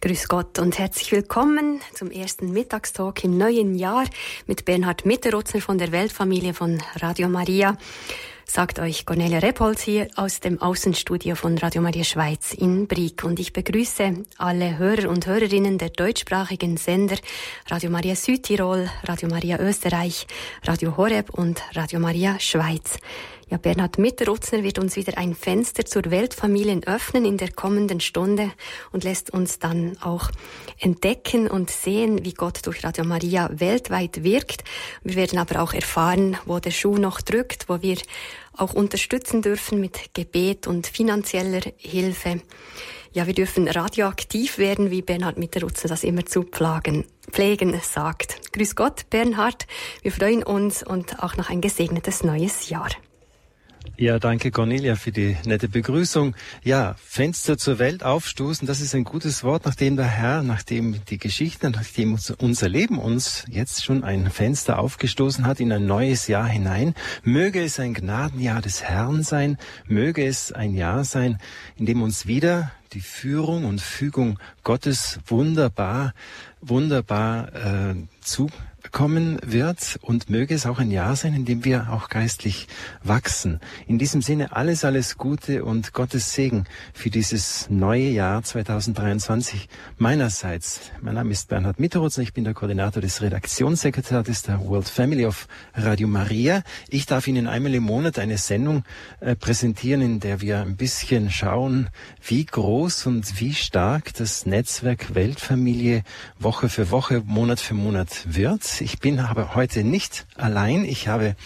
Grüß Gott und herzlich willkommen zum ersten Mittagstalk im neuen Jahr mit Bernhard Mitterutzner von der Weltfamilie von Radio Maria. Sagt euch Cornelia Repholz hier aus dem Außenstudio von Radio Maria Schweiz in Brieg und ich begrüße alle Hörer und Hörerinnen der deutschsprachigen Sender Radio Maria Südtirol, Radio Maria Österreich, Radio Horeb und Radio Maria Schweiz. Ja, Bernhard Mitterutzner wird uns wieder ein Fenster zur Weltfamilien öffnen in der kommenden Stunde und lässt uns dann auch entdecken und sehen, wie Gott durch Radio Maria weltweit wirkt. Wir werden aber auch erfahren, wo der Schuh noch drückt, wo wir auch unterstützen dürfen mit Gebet und finanzieller Hilfe. Ja, wir dürfen radioaktiv werden, wie Bernhard Mitterutzer das immer zu plagen, pflegen sagt. Grüß Gott, Bernhard. Wir freuen uns und auch noch ein gesegnetes neues Jahr. Ja, danke Cornelia für die nette Begrüßung. Ja, Fenster zur Welt aufstoßen, das ist ein gutes Wort, nachdem der Herr, nachdem die Geschichte, nachdem unser Leben uns jetzt schon ein Fenster aufgestoßen hat in ein neues Jahr hinein. Möge es ein Gnadenjahr des Herrn sein, möge es ein Jahr sein, in dem uns wieder die Führung und Fügung Gottes wunderbar, wunderbar äh, zu kommen wird und möge es auch ein Jahr sein, in dem wir auch geistlich wachsen. In diesem Sinne alles, alles Gute und Gottes Segen für dieses neue Jahr 2023 meinerseits. Mein Name ist Bernhard Mitterutz, ich bin der Koordinator des Redaktionssekretariats der World Family of Radio Maria. Ich darf Ihnen einmal im Monat eine Sendung äh, präsentieren, in der wir ein bisschen schauen, wie groß und wie stark das Netzwerk Weltfamilie Woche für Woche, Monat für Monat wird. Ich bin aber heute nicht allein. Ich habe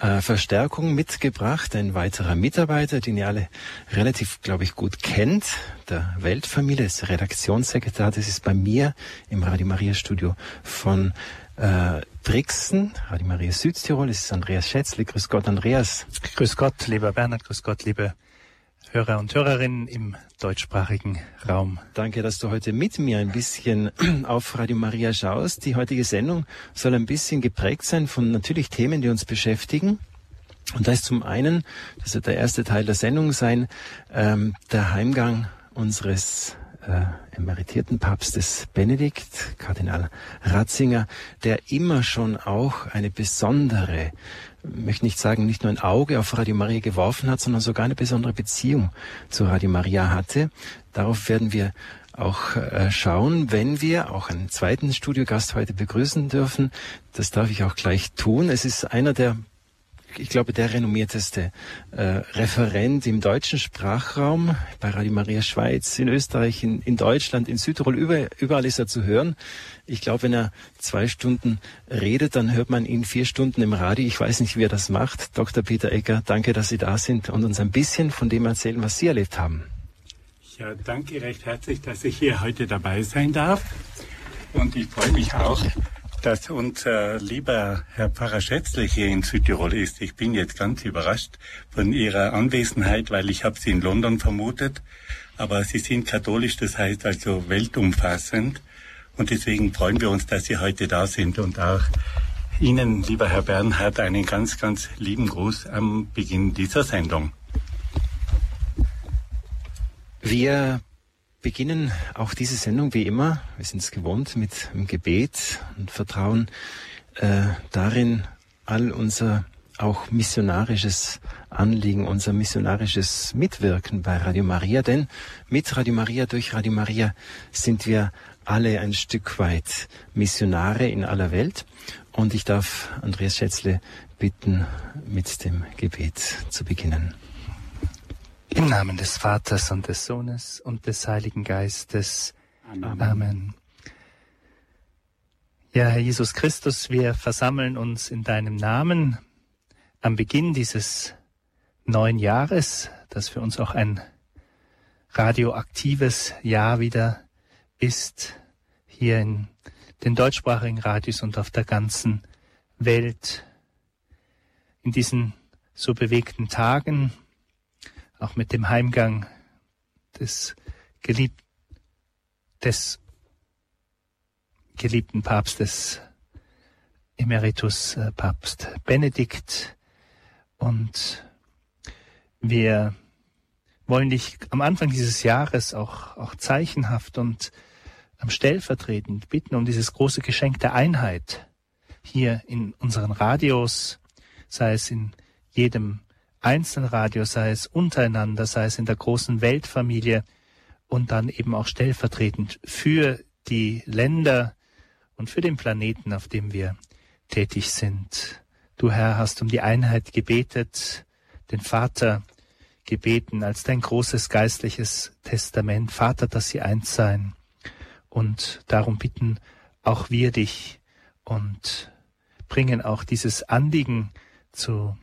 äh, Verstärkung mitgebracht. Ein weiterer Mitarbeiter, den ihr alle relativ, glaube ich, gut kennt. Der Weltfamilie, das Redaktionssekretär. Das ist bei mir im Radio Maria Studio von äh, Brixen, Radio Maria Südtirol. Das ist Andreas Schätzle. Grüß Gott, Andreas. Grüß Gott, lieber Bernhard. Grüß Gott, liebe Hörer und Hörerinnen im deutschsprachigen Raum. Danke, dass du heute mit mir ein bisschen auf Radio Maria schaust. Die heutige Sendung soll ein bisschen geprägt sein von natürlich Themen, die uns beschäftigen. Und da ist zum einen, das wird der erste Teil der Sendung sein, ähm, der Heimgang unseres äh, emeritierten Papstes Benedikt, Kardinal Ratzinger, der immer schon auch eine besondere möchte nicht sagen, nicht nur ein Auge auf Radio Maria geworfen hat, sondern sogar eine besondere Beziehung zu Radio Maria hatte. Darauf werden wir auch äh, schauen, wenn wir auch einen zweiten Studiogast heute begrüßen dürfen. Das darf ich auch gleich tun. Es ist einer der ich glaube, der renommierteste äh, Referent im deutschen Sprachraum bei Radio Maria Schweiz, in Österreich, in, in Deutschland, in Südtirol, über, überall ist er zu hören. Ich glaube, wenn er zwei Stunden redet, dann hört man ihn vier Stunden im Radio. Ich weiß nicht, wie er das macht. Dr. Peter Ecker, danke, dass Sie da sind und uns ein bisschen von dem erzählen, was Sie erlebt haben. Ja, danke recht herzlich, dass ich hier heute dabei sein darf. Und ich freue mich auch, dass unser lieber Herr Pfarrer Schätzle hier in Südtirol ist. Ich bin jetzt ganz überrascht von Ihrer Anwesenheit, weil ich habe Sie in London vermutet. Aber Sie sind katholisch, das heißt also weltumfassend. Und deswegen freuen wir uns, dass Sie heute da sind und auch Ihnen, lieber Herr Bernhard, einen ganz, ganz lieben Gruß am Beginn dieser Sendung. Wir beginnen auch diese Sendung wie immer, wir sind es gewohnt, mit einem Gebet und vertrauen äh, darin, all unser auch missionarisches Anliegen, unser missionarisches Mitwirken bei Radio Maria. Denn mit Radio Maria, durch Radio Maria sind wir alle ein Stück weit Missionare in aller Welt. Und ich darf Andreas Schätzle bitten, mit dem Gebet zu beginnen. Im Namen des Vaters und des Sohnes und des Heiligen Geistes. Amen. Amen. Ja, Herr Jesus Christus, wir versammeln uns in deinem Namen am Beginn dieses neuen Jahres, das für uns auch ein radioaktives Jahr wieder ist, hier in den deutschsprachigen Radios und auf der ganzen Welt. In diesen so bewegten Tagen, auch mit dem Heimgang des, gelieb des geliebten Papstes Emeritus äh, Papst Benedikt. Und wir wollen dich am Anfang dieses Jahres auch, auch zeichenhaft und stellvertretend bitten um dieses große Geschenk der Einheit hier in unseren Radios, sei es in jedem Einzelradio, sei es untereinander, sei es in der großen Weltfamilie und dann eben auch stellvertretend für die Länder und für den Planeten, auf dem wir tätig sind. Du Herr hast um die Einheit gebetet, den Vater gebeten als dein großes geistliches Testament. Vater, dass sie eins seien. Und darum bitten auch wir dich und bringen auch dieses Anliegen zu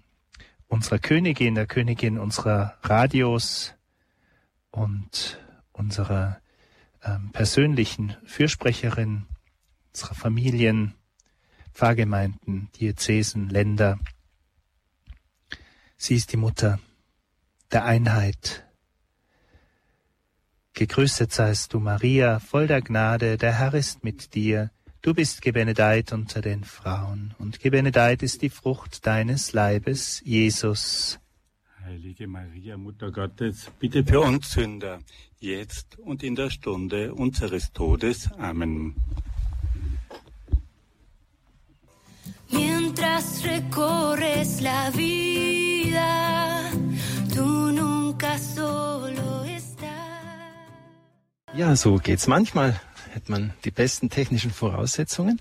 unserer Königin, der Königin unserer Radios und unserer ähm, persönlichen Fürsprecherin, unserer Familien, Pfarrgemeinden, Diözesen, Länder. Sie ist die Mutter der Einheit. Gegrüßet seist du, Maria, voll der Gnade, der Herr ist mit dir. Du bist gebenedeit unter den Frauen, und gebenedeit ist die Frucht deines Leibes, Jesus. Heilige Maria, Mutter Gottes, bitte für uns Sünder, jetzt und in der Stunde unseres Todes. Amen. Mientras recorres la vida, Ja, so geht's manchmal. Hat man die besten technischen Voraussetzungen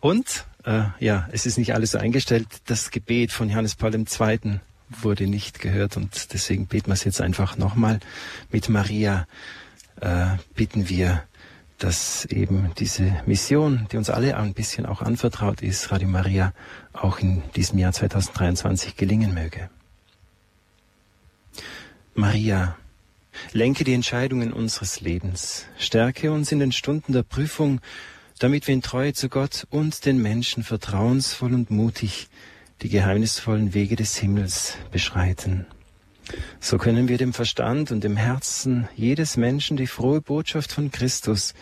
und äh, ja, es ist nicht alles so eingestellt. Das Gebet von Johannes Paul II. wurde nicht gehört und deswegen beten wir es jetzt einfach nochmal. Mit Maria äh, bitten wir, dass eben diese Mission, die uns alle ein bisschen auch anvertraut ist, Radio Maria, auch in diesem Jahr 2023 gelingen möge. Maria, lenke die Entscheidungen unseres Lebens, stärke uns in den Stunden der Prüfung, damit wir in Treue zu Gott und den Menschen vertrauensvoll und mutig die geheimnisvollen Wege des Himmels beschreiten. So können wir dem Verstand und dem Herzen jedes Menschen die frohe Botschaft von Christus,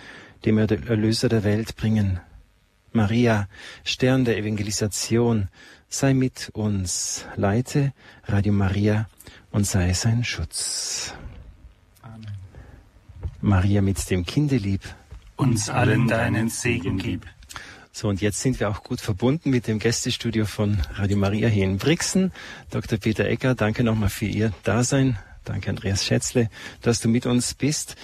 dem Erlöser der Welt, bringen. Maria, Stern der Evangelisation, sei mit uns, leite Radio Maria und sei sein Schutz. Maria mit dem Kindelieb, uns allen deinen Segen gib. So, und jetzt sind wir auch gut verbunden mit dem Gästestudio von Radio Maria hier in Brixen. Dr. Peter Ecker, danke nochmal für Ihr Dasein. Danke, Andreas Schätzle, dass du mit uns bist.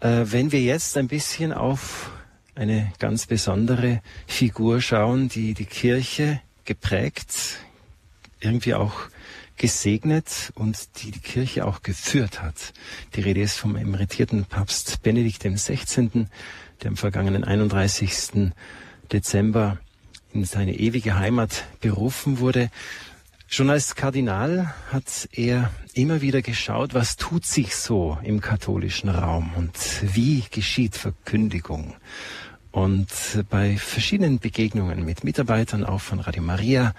Äh, wenn wir jetzt ein bisschen auf eine ganz besondere Figur schauen, die die Kirche geprägt, irgendwie auch gesegnet und die die Kirche auch geführt hat. Die Rede ist vom emeritierten Papst Benedikt XVI., der am vergangenen 31. Dezember in seine ewige Heimat berufen wurde. Schon als Kardinal hat er immer wieder geschaut, was tut sich so im katholischen Raum und wie geschieht Verkündigung. Und bei verschiedenen Begegnungen mit Mitarbeitern auch von Radio Maria,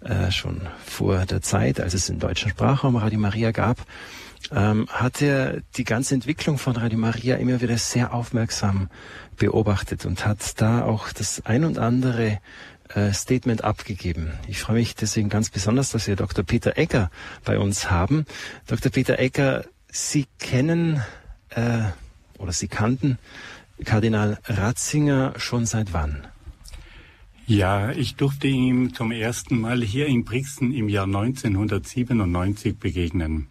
äh, schon vor der Zeit, als es im deutschen Sprachraum Radio Maria gab, ähm, hat er die ganze Entwicklung von Radio Maria immer wieder sehr aufmerksam beobachtet und hat da auch das ein und andere äh, Statement abgegeben. Ich freue mich deswegen ganz besonders, dass wir Dr. Peter Ecker bei uns haben. Dr. Peter Ecker, Sie kennen äh, oder Sie kannten Kardinal Ratzinger schon seit wann? Ja, ich durfte ihm zum ersten Mal hier in Brixen im Jahr 1997 begegnen.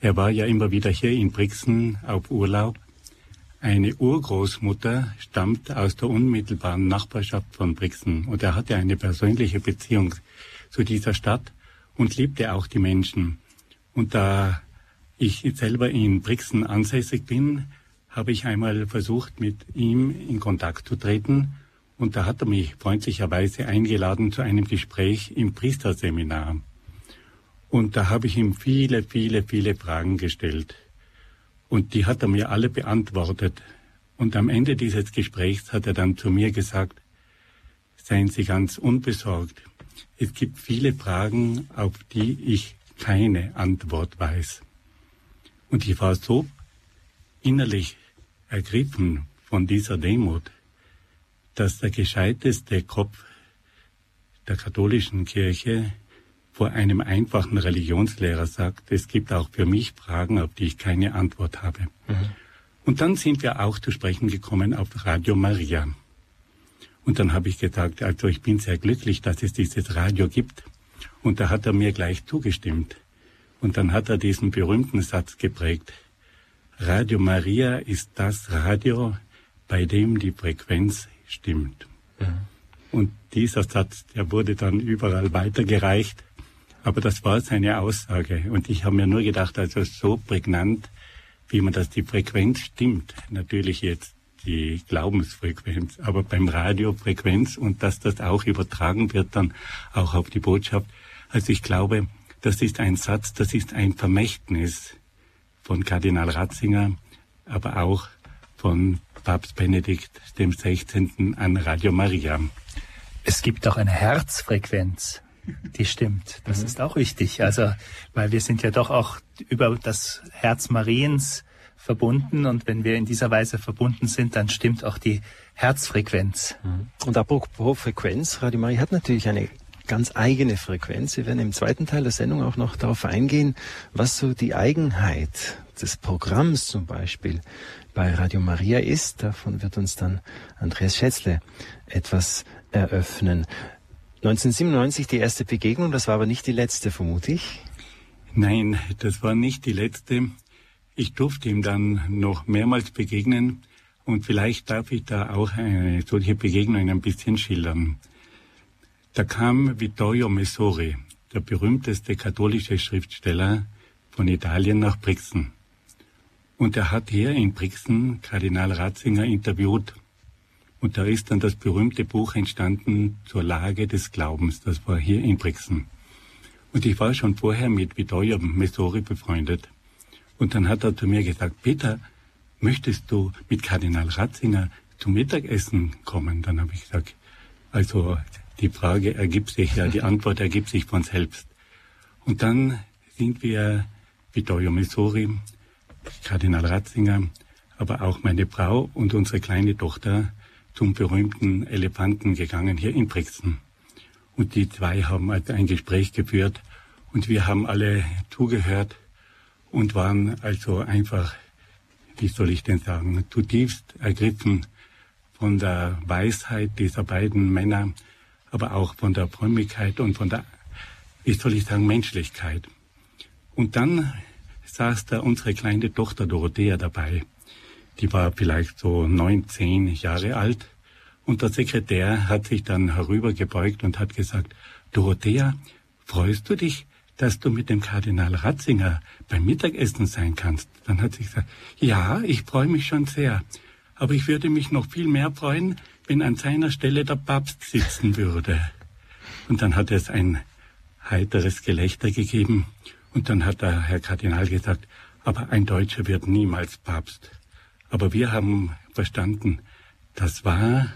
Er war ja immer wieder hier in Brixen auf Urlaub. Eine Urgroßmutter stammt aus der unmittelbaren Nachbarschaft von Brixen und er hatte eine persönliche Beziehung zu dieser Stadt und liebte auch die Menschen. Und da ich selber in Brixen ansässig bin, habe ich einmal versucht, mit ihm in Kontakt zu treten und da hat er mich freundlicherweise eingeladen zu einem Gespräch im Priesterseminar. Und da habe ich ihm viele, viele, viele Fragen gestellt. Und die hat er mir alle beantwortet. Und am Ende dieses Gesprächs hat er dann zu mir gesagt, seien Sie ganz unbesorgt. Es gibt viele Fragen, auf die ich keine Antwort weiß. Und ich war so innerlich ergriffen von dieser Demut, dass der gescheiteste Kopf der katholischen Kirche vor einem einfachen Religionslehrer sagt, es gibt auch für mich Fragen, auf die ich keine Antwort habe. Mhm. Und dann sind wir auch zu sprechen gekommen auf Radio Maria. Und dann habe ich gesagt, also ich bin sehr glücklich, dass es dieses Radio gibt. Und da hat er mir gleich zugestimmt. Und dann hat er diesen berühmten Satz geprägt. Radio Maria ist das Radio, bei dem die Frequenz stimmt. Ja. Und dieser Satz, der wurde dann überall weitergereicht. Aber das war seine Aussage. Und ich habe mir nur gedacht, also so prägnant, wie man das die Frequenz stimmt. Natürlich jetzt die Glaubensfrequenz, aber beim Radio Frequenz und dass das auch übertragen wird dann auch auf die Botschaft. Also ich glaube, das ist ein Satz, das ist ein Vermächtnis von Kardinal Ratzinger, aber auch von Papst Benedikt dem 16. an Radio Maria. Es gibt auch eine Herzfrequenz, die stimmt. Das mhm. ist auch wichtig. Also, weil wir sind ja doch auch über das Herz Mariens verbunden und wenn wir in dieser Weise verbunden sind, dann stimmt auch die Herzfrequenz. Und apropos Frequenz, Radio Maria hat natürlich eine ganz eigene Frequenz. Wir werden im zweiten Teil der Sendung auch noch darauf eingehen, was so die Eigenheit des Programms zum Beispiel bei Radio Maria ist. Davon wird uns dann Andreas Schätzle etwas eröffnen. 1997 die erste Begegnung, das war aber nicht die letzte, vermute ich. Nein, das war nicht die letzte. Ich durfte ihm dann noch mehrmals begegnen und vielleicht darf ich da auch eine solche Begegnung ein bisschen schildern. Da kam Vittorio Messori, der berühmteste katholische Schriftsteller von Italien nach Brixen. Und er hat hier in Brixen Kardinal Ratzinger interviewt. Und da ist dann das berühmte Buch entstanden zur Lage des Glaubens. Das war hier in Brixen. Und ich war schon vorher mit Vittorio Messori befreundet. Und dann hat er zu mir gesagt, Peter, möchtest du mit Kardinal Ratzinger zum Mittagessen kommen? Dann habe ich gesagt, also die Frage ergibt sich ja, die Antwort ergibt sich von selbst. Und dann sind wir Vittorio Messori, Kardinal Ratzinger, aber auch meine Frau und unsere kleine Tochter zum berühmten Elefanten gegangen hier in Brixen. Und die zwei haben also ein Gespräch geführt und wir haben alle zugehört und waren also einfach, wie soll ich denn sagen, zutiefst ergriffen von der Weisheit dieser beiden Männer, aber auch von der Frömmigkeit und von der, wie soll ich sagen, Menschlichkeit. Und dann saß da unsere kleine Tochter Dorothea dabei. Die war vielleicht so neun, zehn Jahre alt. Und der Sekretär hat sich dann herübergebeugt und hat gesagt, Dorothea, freust du dich, dass du mit dem Kardinal Ratzinger beim Mittagessen sein kannst? Dann hat sie gesagt, ja, ich freue mich schon sehr. Aber ich würde mich noch viel mehr freuen, wenn an seiner Stelle der Papst sitzen würde. Und dann hat es ein heiteres Gelächter gegeben. Und dann hat der Herr Kardinal gesagt, aber ein Deutscher wird niemals Papst. Aber wir haben verstanden, das war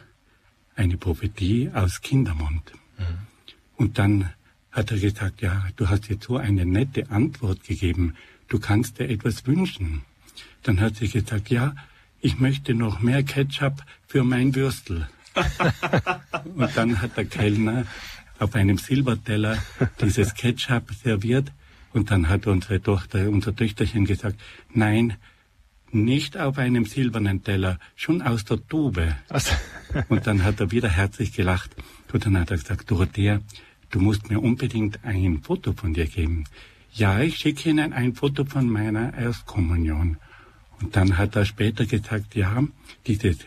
eine Prophetie aus Kindermund. Mhm. Und dann hat er gesagt, ja, du hast jetzt so eine nette Antwort gegeben, du kannst dir etwas wünschen. Dann hat sie gesagt, ja, ich möchte noch mehr Ketchup für mein Würstel. und dann hat der Kellner auf einem Silberteller dieses Ketchup serviert und dann hat unsere Tochter, unser Töchterchen gesagt, nein, nicht auf einem silbernen Teller, schon aus der Tube. Also. und dann hat er wieder herzlich gelacht und dann hat er gesagt, Dorothea, du musst mir unbedingt ein Foto von dir geben. Ja, ich schicke Ihnen ein Foto von meiner Erstkommunion. Und dann hat er später gesagt, ja, dieses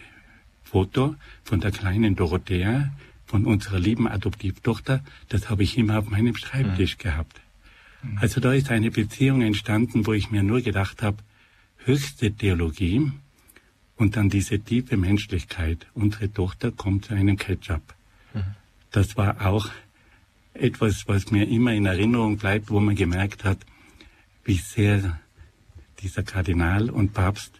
Foto von der kleinen Dorothea, von unserer lieben Adoptivtochter, das habe ich immer auf meinem Schreibtisch mhm. gehabt. Mhm. Also da ist eine Beziehung entstanden, wo ich mir nur gedacht habe, höchste Theologie und dann diese tiefe Menschlichkeit. Unsere Tochter kommt zu einem Ketchup. Mhm. Das war auch etwas, was mir immer in Erinnerung bleibt, wo man gemerkt hat, wie sehr dieser Kardinal und Papst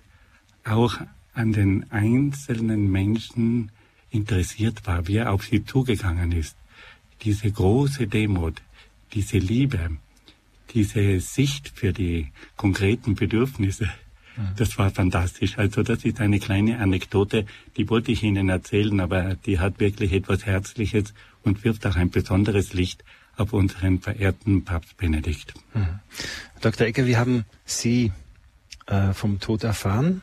auch an den einzelnen Menschen interessiert war, wie er auf sie zugegangen ist. Diese große Demut, diese Liebe, diese Sicht für die konkreten Bedürfnisse, mhm. das war fantastisch. Also das ist eine kleine Anekdote, die wollte ich Ihnen erzählen, aber die hat wirklich etwas Herzliches und wirft auch ein besonderes Licht auf unseren verehrten Papst Benedikt. Mhm. Dr. Ecker, wir haben Sie äh, vom Tod erfahren.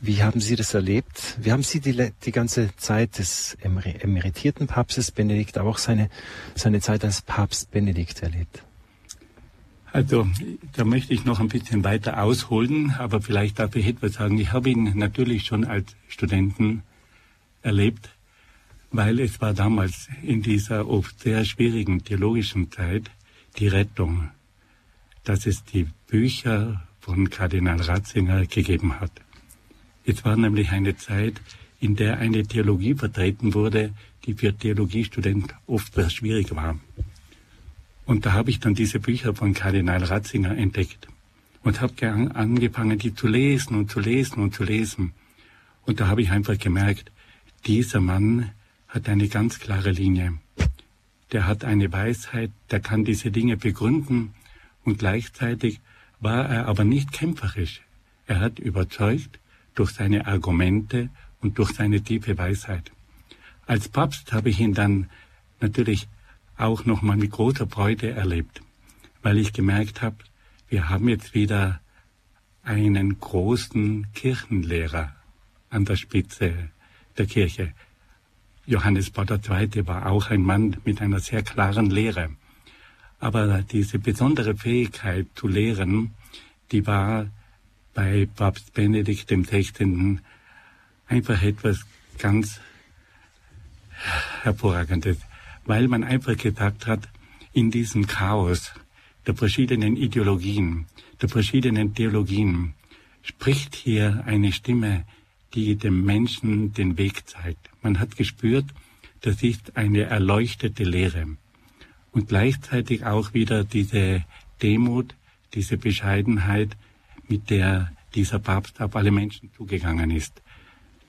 Wie haben Sie das erlebt? Wie haben Sie die, die ganze Zeit des emeritierten Papstes Benedikt, aber auch seine, seine Zeit als Papst Benedikt erlebt? Also, da möchte ich noch ein bisschen weiter ausholen, aber vielleicht darf ich etwas sagen. Ich habe ihn natürlich schon als Studenten erlebt, weil es war damals in dieser oft sehr schwierigen theologischen Zeit die Rettung, dass es die Bücher von Kardinal Ratzinger gegeben hat. Es war nämlich eine Zeit, in der eine Theologie vertreten wurde, die für Theologiestudenten oft sehr schwierig war. Und da habe ich dann diese Bücher von Kardinal Ratzinger entdeckt und habe angefangen, die zu lesen und zu lesen und zu lesen. Und da habe ich einfach gemerkt, dieser Mann hat eine ganz klare Linie. Der hat eine Weisheit, der kann diese Dinge begründen und gleichzeitig war er aber nicht kämpferisch. Er hat überzeugt durch seine Argumente und durch seine tiefe Weisheit. Als Papst habe ich ihn dann natürlich auch nochmal mit großer Freude erlebt, weil ich gemerkt habe, wir haben jetzt wieder einen großen Kirchenlehrer an der Spitze der Kirche. Johannes Paul II. war auch ein Mann mit einer sehr klaren Lehre. Aber diese besondere Fähigkeit zu lehren, die war bei Papst Benedikt XVI. einfach etwas ganz Hervorragendes weil man einfach gesagt hat, in diesem Chaos der verschiedenen Ideologien, der verschiedenen Theologien, spricht hier eine Stimme, die dem Menschen den Weg zeigt. Man hat gespürt, das ist eine erleuchtete Lehre. Und gleichzeitig auch wieder diese Demut, diese Bescheidenheit, mit der dieser Papst auf alle Menschen zugegangen ist.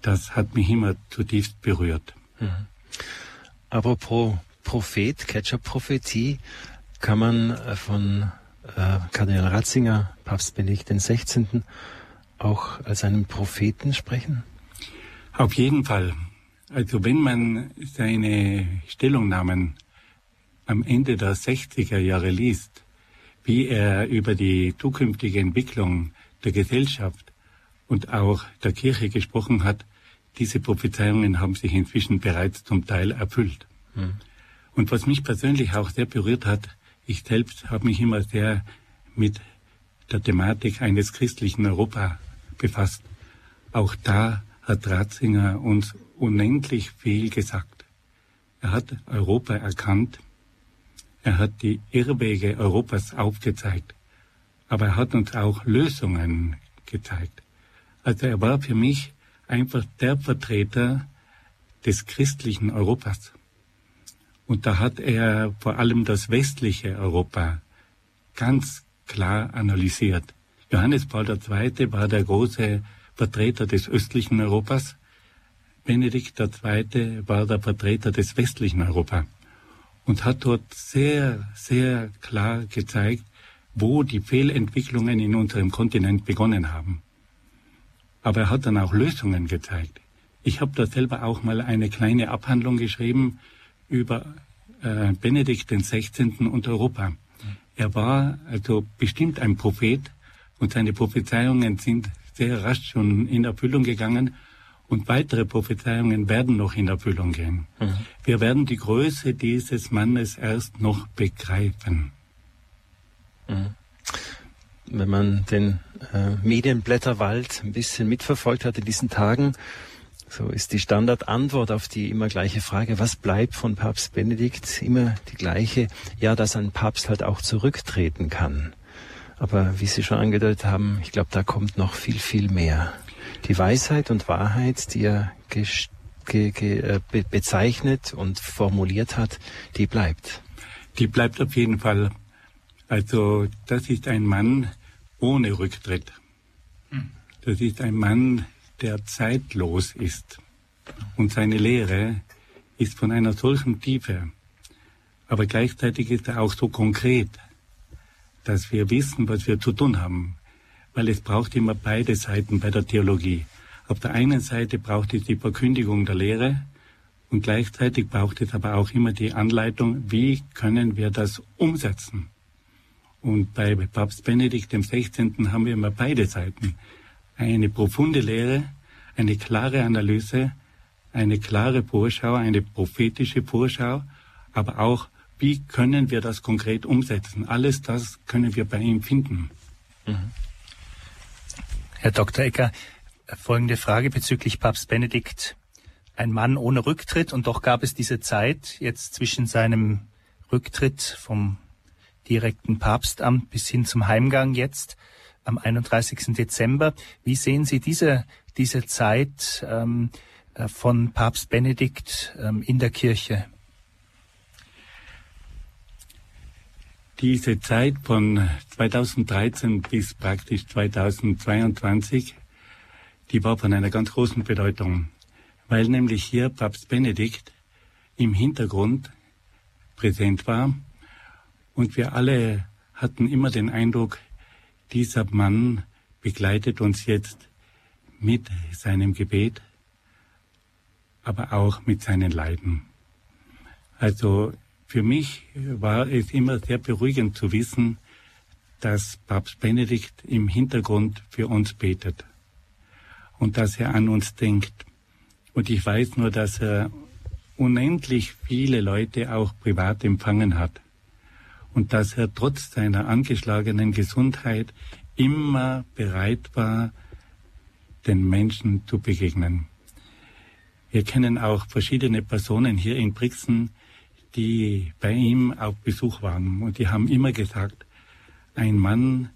Das hat mich immer zutiefst berührt. Mhm. Apropos Prophet, Ketchup-Prophetie, kann man äh, von äh, Kardinal Ratzinger, Papst Benedikt XVI., auch als einen Propheten sprechen? Auf jeden Fall. Also wenn man seine Stellungnahmen am Ende der 60er Jahre liest, wie er über die zukünftige Entwicklung der Gesellschaft und auch der Kirche gesprochen hat, diese Prophezeiungen haben sich inzwischen bereits zum Teil erfüllt. Hm. Und was mich persönlich auch sehr berührt hat, ich selbst habe mich immer sehr mit der Thematik eines christlichen Europa befasst. Auch da hat Ratzinger uns unendlich viel gesagt. Er hat Europa erkannt, er hat die Irrwege Europas aufgezeigt, aber er hat uns auch Lösungen gezeigt. Also er war für mich einfach der Vertreter des christlichen Europas. Und da hat er vor allem das westliche Europa ganz klar analysiert. Johannes Paul II. war der große Vertreter des östlichen Europas. Benedikt II. war der Vertreter des westlichen Europa und hat dort sehr, sehr klar gezeigt, wo die Fehlentwicklungen in unserem Kontinent begonnen haben. Aber er hat dann auch Lösungen gezeigt. Ich habe da selber auch mal eine kleine Abhandlung geschrieben über äh, Benedikt XVI. und Europa. Er war also bestimmt ein Prophet und seine Prophezeiungen sind sehr rasch schon in Erfüllung gegangen und weitere Prophezeiungen werden noch in Erfüllung gehen. Mhm. Wir werden die Größe dieses Mannes erst noch begreifen. Mhm. Wenn man den äh, Medienblätterwald ein bisschen mitverfolgt hat in diesen Tagen, so ist die Standardantwort auf die immer gleiche Frage, was bleibt von Papst Benedikt? Immer die gleiche, ja, dass ein Papst halt auch zurücktreten kann. Aber wie Sie schon angedeutet haben, ich glaube, da kommt noch viel, viel mehr. Die Weisheit und Wahrheit, die er ge ge äh, be bezeichnet und formuliert hat, die bleibt. Die bleibt auf jeden Fall. Also das ist ein Mann ohne Rücktritt. Hm. Das ist ein Mann, der zeitlos ist. Und seine Lehre ist von einer solchen Tiefe. Aber gleichzeitig ist er auch so konkret, dass wir wissen, was wir zu tun haben. Weil es braucht immer beide Seiten bei der Theologie. Auf der einen Seite braucht es die Verkündigung der Lehre und gleichzeitig braucht es aber auch immer die Anleitung, wie können wir das umsetzen. Und bei Papst Benedikt XVI. haben wir immer beide Seiten eine profunde Lehre, eine klare Analyse, eine klare Vorschau, eine prophetische Vorschau, aber auch, wie können wir das konkret umsetzen. Alles das können wir bei ihm finden. Mhm. Herr Dr. Ecker, folgende Frage bezüglich Papst Benedikt. Ein Mann ohne Rücktritt und doch gab es diese Zeit jetzt zwischen seinem Rücktritt vom direkten Papstamt bis hin zum Heimgang jetzt am 31. Dezember. Wie sehen Sie diese, diese Zeit ähm, äh, von Papst Benedikt ähm, in der Kirche? Diese Zeit von 2013 bis praktisch 2022, die war von einer ganz großen Bedeutung, weil nämlich hier Papst Benedikt im Hintergrund präsent war und wir alle hatten immer den Eindruck, dieser Mann begleitet uns jetzt mit seinem Gebet, aber auch mit seinen Leiden. Also für mich war es immer sehr beruhigend zu wissen, dass Papst Benedikt im Hintergrund für uns betet und dass er an uns denkt. Und ich weiß nur, dass er unendlich viele Leute auch privat empfangen hat und dass er trotz seiner angeschlagenen Gesundheit immer bereit war, den Menschen zu begegnen. Wir kennen auch verschiedene Personen hier in Brixen, die bei ihm auf Besuch waren und die haben immer gesagt, ein Mann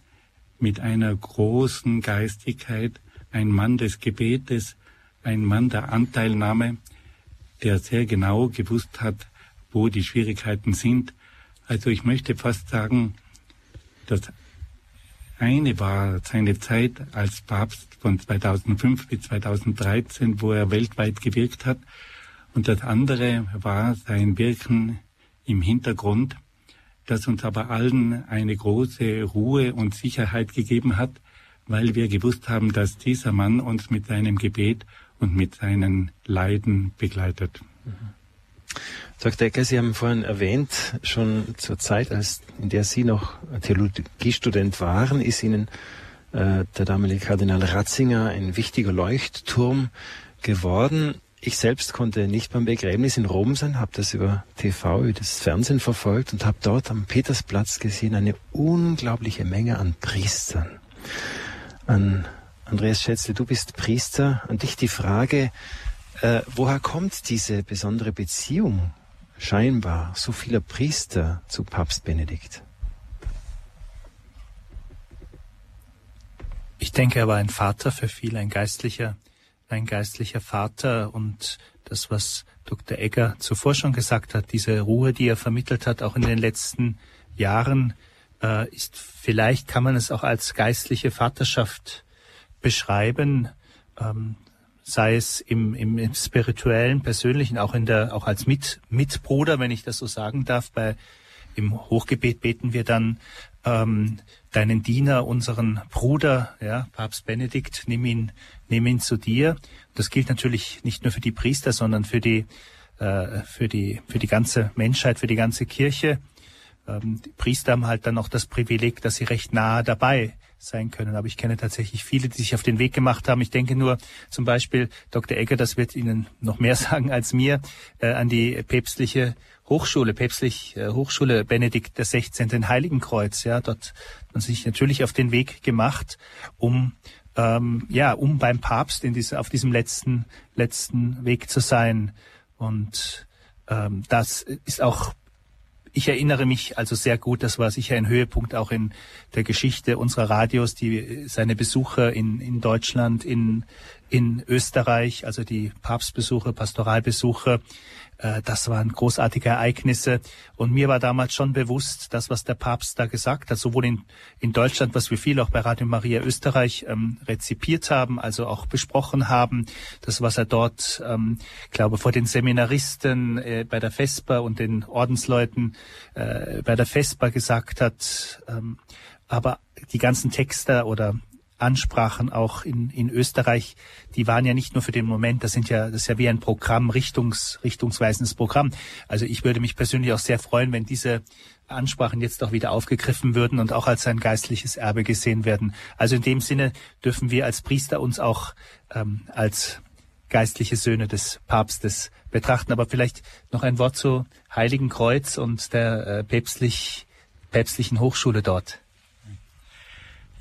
mit einer großen Geistigkeit, ein Mann des Gebetes, ein Mann der Anteilnahme, der sehr genau gewusst hat, wo die Schwierigkeiten sind. Also ich möchte fast sagen, das eine war seine Zeit als Papst von 2005 bis 2013, wo er weltweit gewirkt hat. Und das andere war sein Wirken im Hintergrund, das uns aber allen eine große Ruhe und Sicherheit gegeben hat, weil wir gewusst haben, dass dieser Mann uns mit seinem Gebet und mit seinen Leiden begleitet. Mhm. Dr. Ecker, Sie haben vorhin erwähnt, schon zur Zeit, als, in der Sie noch Theologiestudent waren, ist Ihnen äh, der damalige Kardinal Ratzinger ein wichtiger Leuchtturm geworden. Ich selbst konnte nicht beim Begräbnis in Rom sein, habe das über TV, über das Fernsehen verfolgt und habe dort am Petersplatz gesehen eine unglaubliche Menge an Priestern. An Andreas Schätzle, du bist Priester. An dich die Frage, äh, woher kommt diese besondere Beziehung scheinbar so vieler Priester zu Papst Benedikt? Ich denke, er war ein Vater für viele, ein geistlicher ein geistlicher Vater und das, was Dr. Egger zuvor schon gesagt hat, diese Ruhe, die er vermittelt hat, auch in den letzten Jahren, äh, ist vielleicht kann man es auch als geistliche Vaterschaft beschreiben, ähm, sei es im, im, im spirituellen, persönlichen, auch in der, auch als Mit, Mitbruder, wenn ich das so sagen darf, bei im Hochgebet beten wir dann ähm, deinen Diener, unseren Bruder, ja, Papst Benedikt, nimm ihn, nimm ihn zu dir. Das gilt natürlich nicht nur für die Priester, sondern für die, äh, für die, für die ganze Menschheit, für die ganze Kirche. Ähm, die Priester haben halt dann noch das Privileg, dass sie recht nahe dabei sein können. Aber ich kenne tatsächlich viele, die sich auf den Weg gemacht haben. Ich denke nur zum Beispiel Dr. Egger, das wird Ihnen noch mehr sagen als mir, äh, an die päpstliche Hochschule, päpstlich äh, Hochschule Benedikt XVI. in Heiligenkreuz. Ja, dort hat man sich natürlich auf den Weg gemacht, um ähm, ja, um beim Papst in diese, auf diesem letzten letzten Weg zu sein. Und ähm, das ist auch ich erinnere mich also sehr gut, das war sicher ein Höhepunkt auch in der Geschichte unserer Radios, die seine Besucher in, in Deutschland, in, in Österreich, also die Papstbesuche, Pastoralbesuche, das waren großartige Ereignisse. Und mir war damals schon bewusst, das, was der Papst da gesagt hat, sowohl in, in Deutschland, was wir viel auch bei Radio Maria Österreich ähm, rezipiert haben, also auch besprochen haben, das, was er dort, ähm, glaube vor den Seminaristen äh, bei der Vesper und den Ordensleuten äh, bei der Vesper gesagt hat, ähm, aber die ganzen Texte oder Ansprachen auch in, in Österreich, die waren ja nicht nur für den Moment, das sind ja, das ist ja wie ein Programm, Richtungs, richtungsweisendes Programm. Also ich würde mich persönlich auch sehr freuen, wenn diese Ansprachen jetzt auch wieder aufgegriffen würden und auch als ein geistliches Erbe gesehen werden. Also in dem Sinne dürfen wir als Priester uns auch ähm, als geistliche Söhne des Papstes betrachten. Aber vielleicht noch ein Wort zu Heiligen Kreuz und der äh, päpstlich, päpstlichen Hochschule dort.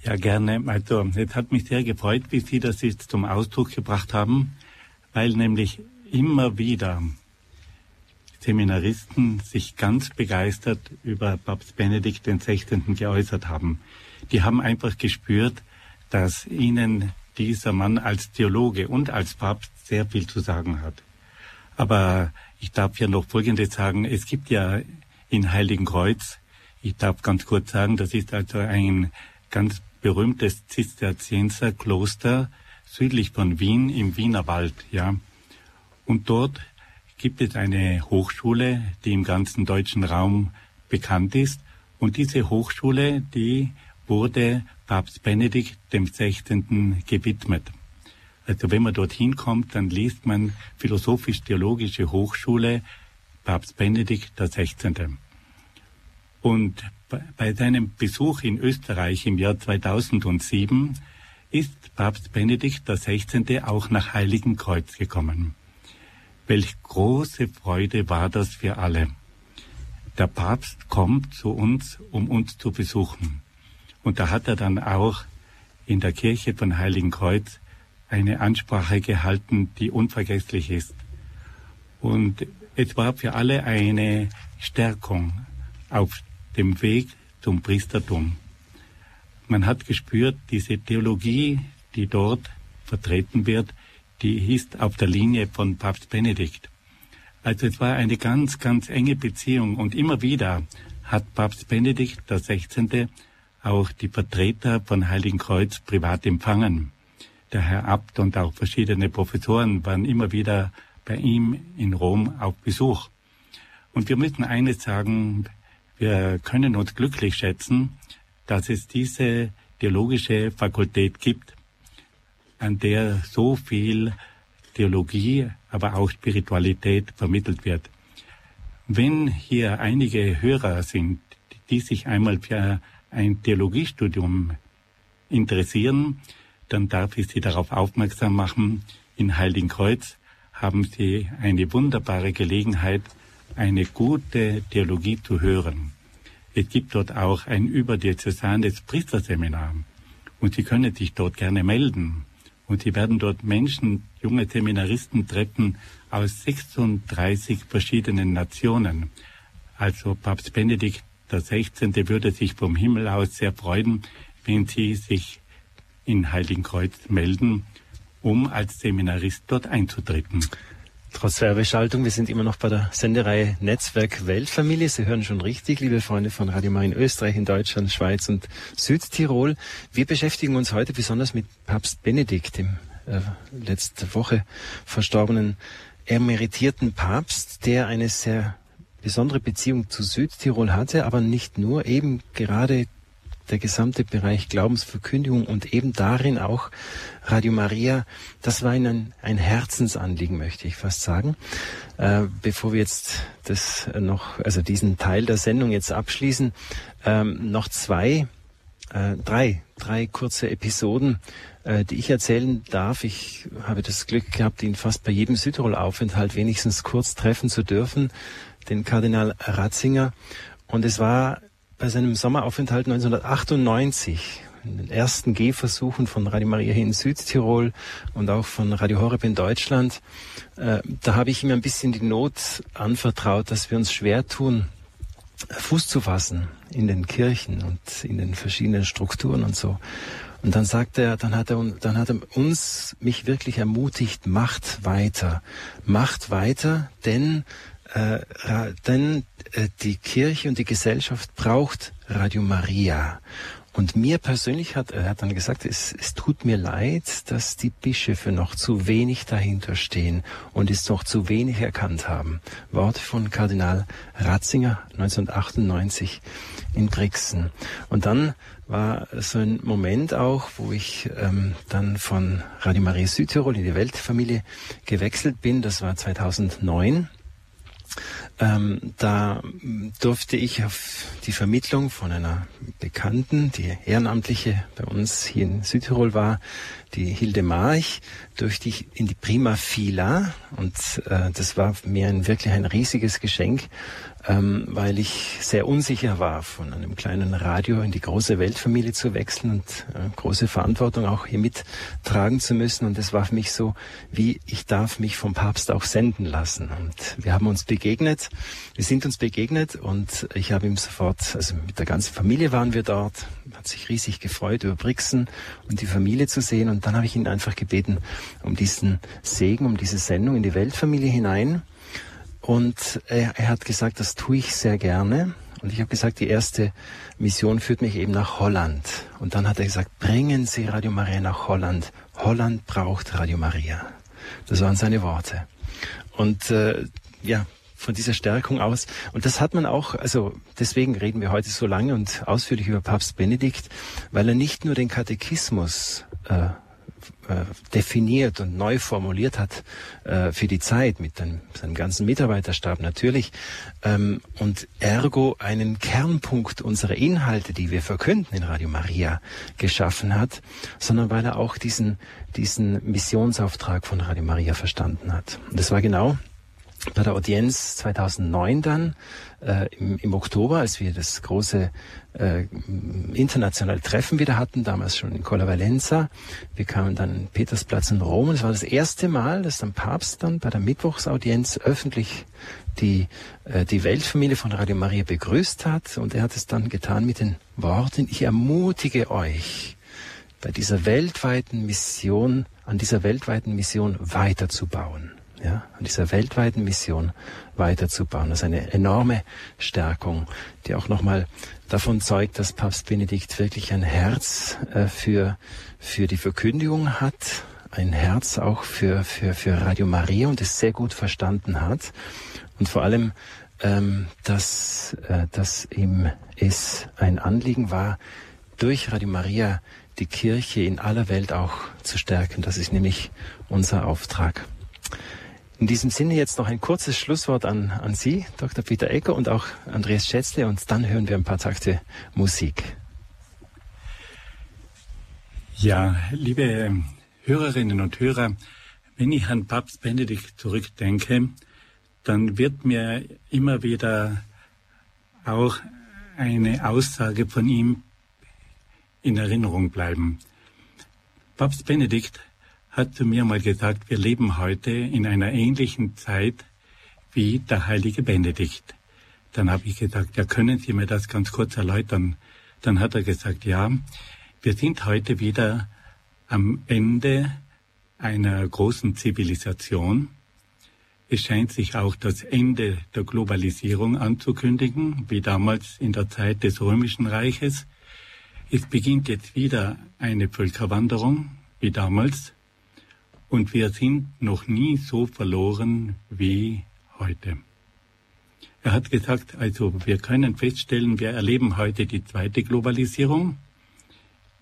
Ja, gerne. Also, es hat mich sehr gefreut, wie Sie das jetzt zum Ausdruck gebracht haben, weil nämlich immer wieder Seminaristen sich ganz begeistert über Papst Benedikt XVI. geäußert haben. Die haben einfach gespürt, dass ihnen dieser Mann als Theologe und als Papst sehr viel zu sagen hat. Aber ich darf ja noch Folgendes sagen. Es gibt ja in Heiligen Kreuz, ich darf ganz kurz sagen, das ist also ein ganz berühmtes Zisterzienserkloster südlich von Wien im Wienerwald, ja. Und dort gibt es eine Hochschule, die im ganzen deutschen Raum bekannt ist. Und diese Hochschule, die wurde Papst Benedikt dem 16. gewidmet. Also wenn man dorthin kommt, dann liest man Philosophisch-Theologische Hochschule Papst Benedikt XVI. Und bei seinem Besuch in Österreich im Jahr 2007 ist Papst Benedikt XVI. auch nach Heiligenkreuz gekommen. Welch große Freude war das für alle. Der Papst kommt zu uns, um uns zu besuchen. Und da hat er dann auch in der Kirche von Heiligenkreuz eine Ansprache gehalten, die unvergesslich ist. Und es war für alle eine Stärkung auf dem Weg zum Priestertum. Man hat gespürt, diese Theologie, die dort vertreten wird, die ist auf der Linie von Papst Benedikt. Also es war eine ganz, ganz enge Beziehung und immer wieder hat Papst Benedikt XVI. auch die Vertreter von Heiligen Kreuz privat empfangen. Der Herr Abt und auch verschiedene Professoren waren immer wieder bei ihm in Rom auf Besuch. Und wir müssen eines sagen, wir können uns glücklich schätzen, dass es diese theologische Fakultät gibt, an der so viel Theologie, aber auch Spiritualität vermittelt wird. Wenn hier einige Hörer sind, die sich einmal für ein Theologiestudium interessieren, dann darf ich Sie darauf aufmerksam machen, in Heiligenkreuz haben Sie eine wunderbare Gelegenheit, eine gute Theologie zu hören. Es gibt dort auch ein überdiözesanes Priesterseminar und Sie können sich dort gerne melden. Und Sie werden dort Menschen, junge Seminaristen treffen aus 36 verschiedenen Nationen. Also Papst Benedikt XVI. würde sich vom Himmel aus sehr freuen, wenn Sie sich in Heiligenkreuz melden, um als Seminarist dort einzutreten. Trotz Werbeschaltung, wir sind immer noch bei der Sendereihe Netzwerk Weltfamilie. Sie hören schon richtig, liebe Freunde von Radio Marin Österreich, in Deutschland, Schweiz und Südtirol. Wir beschäftigen uns heute besonders mit Papst Benedikt, dem äh, letzte Woche verstorbenen emeritierten Papst, der eine sehr besondere Beziehung zu Südtirol hatte, aber nicht nur, eben gerade der gesamte Bereich Glaubensverkündigung und eben darin auch Radio Maria, das war Ihnen ein Herzensanliegen, möchte ich fast sagen. Äh, bevor wir jetzt das noch, also diesen Teil der Sendung jetzt abschließen, ähm, noch zwei, äh, drei, drei kurze Episoden, äh, die ich erzählen darf. Ich habe das Glück gehabt, ihn fast bei jedem Südtirol-Aufenthalt wenigstens kurz treffen zu dürfen, den Kardinal Ratzinger. Und es war bei seinem Sommeraufenthalt 1998, in den ersten Gehversuchen von Radio Maria hier in Südtirol und auch von Radio Horeb in Deutschland, äh, da habe ich ihm ein bisschen die Not anvertraut, dass wir uns schwer tun, Fuß zu fassen in den Kirchen und in den verschiedenen Strukturen und so. Und dann sagt er, dann hat er, dann hat er uns, mich wirklich ermutigt, macht weiter, macht weiter, denn äh, denn äh, die Kirche und die Gesellschaft braucht Radio Maria. Und mir persönlich hat er hat dann gesagt, es, es tut mir leid, dass die Bischöfe noch zu wenig dahinter stehen und es noch zu wenig erkannt haben. Worte von Kardinal Ratzinger 1998 in Brixen. Und dann war so ein Moment auch, wo ich ähm, dann von Radio Maria Südtirol in die Weltfamilie gewechselt bin. Das war 2009. Ähm, da durfte ich auf die Vermittlung von einer Bekannten, die Ehrenamtliche bei uns hier in Südtirol war, die Hilde March, durch die in die Prima Fila und äh, das war mir ein, wirklich ein riesiges Geschenk, ähm, weil ich sehr unsicher war, von einem kleinen Radio in die große Weltfamilie zu wechseln und äh, große Verantwortung auch hier mittragen zu müssen. Und es war für mich so, wie ich darf mich vom Papst auch senden lassen. Und wir haben uns begegnet, wir sind uns begegnet und ich habe ihm sofort, also mit der ganzen Familie waren wir dort, hat sich riesig gefreut über Brixen und die Familie zu sehen. Und dann habe ich ihn einfach gebeten um diesen Segen, um diese Sendung in die Weltfamilie hinein. Und er, er hat gesagt, das tue ich sehr gerne. Und ich habe gesagt, die erste Mission führt mich eben nach Holland. Und dann hat er gesagt, bringen Sie Radio Maria nach Holland. Holland braucht Radio Maria. Das waren seine Worte. Und äh, ja, von dieser Stärkung aus. Und das hat man auch, also deswegen reden wir heute so lange und ausführlich über Papst Benedikt, weil er nicht nur den Katechismus äh, definiert und neu formuliert hat äh, für die Zeit mit dem, seinem ganzen Mitarbeiterstab natürlich ähm, und ergo einen Kernpunkt unserer Inhalte, die wir verkünden in Radio Maria, geschaffen hat, sondern weil er auch diesen, diesen Missionsauftrag von Radio Maria verstanden hat. Und das war genau bei der Audienz 2009 dann, äh, im, im, Oktober, als wir das große äh, internationale Treffen wieder hatten, damals schon in Colla Valenza. Wir kamen dann in Petersplatz in Rom. Es war das erste Mal, dass der Papst dann bei der Mittwochsaudienz öffentlich die, äh, die Weltfamilie von Radio Maria begrüßt hat. Und er hat es dann getan mit den Worten, ich ermutige euch, bei dieser weltweiten Mission, an dieser weltweiten Mission weiterzubauen ja, an dieser weltweiten Mission weiterzubauen. Das ist eine enorme Stärkung, die auch nochmal davon zeugt, dass Papst Benedikt wirklich ein Herz äh, für, für die Verkündigung hat, ein Herz auch für, für, für Radio Maria und es sehr gut verstanden hat. Und vor allem, ähm, dass, äh, dass ihm es ein Anliegen war, durch Radio Maria die Kirche in aller Welt auch zu stärken. Das ist nämlich unser Auftrag. In diesem Sinne jetzt noch ein kurzes Schlusswort an, an Sie, Dr. Peter Ecker und auch Andreas Schätzle und dann hören wir ein paar Takte Musik. Ja, liebe Hörerinnen und Hörer, wenn ich an Papst Benedikt zurückdenke, dann wird mir immer wieder auch eine Aussage von ihm in Erinnerung bleiben. Papst Benedikt hat zu mir mal gesagt, wir leben heute in einer ähnlichen Zeit wie der heilige Benedikt. Dann habe ich gesagt, ja, können Sie mir das ganz kurz erläutern? Dann hat er gesagt, ja, wir sind heute wieder am Ende einer großen Zivilisation. Es scheint sich auch das Ende der Globalisierung anzukündigen, wie damals in der Zeit des Römischen Reiches. Es beginnt jetzt wieder eine Völkerwanderung, wie damals. Und wir sind noch nie so verloren wie heute. Er hat gesagt, also wir können feststellen, wir erleben heute die zweite Globalisierung,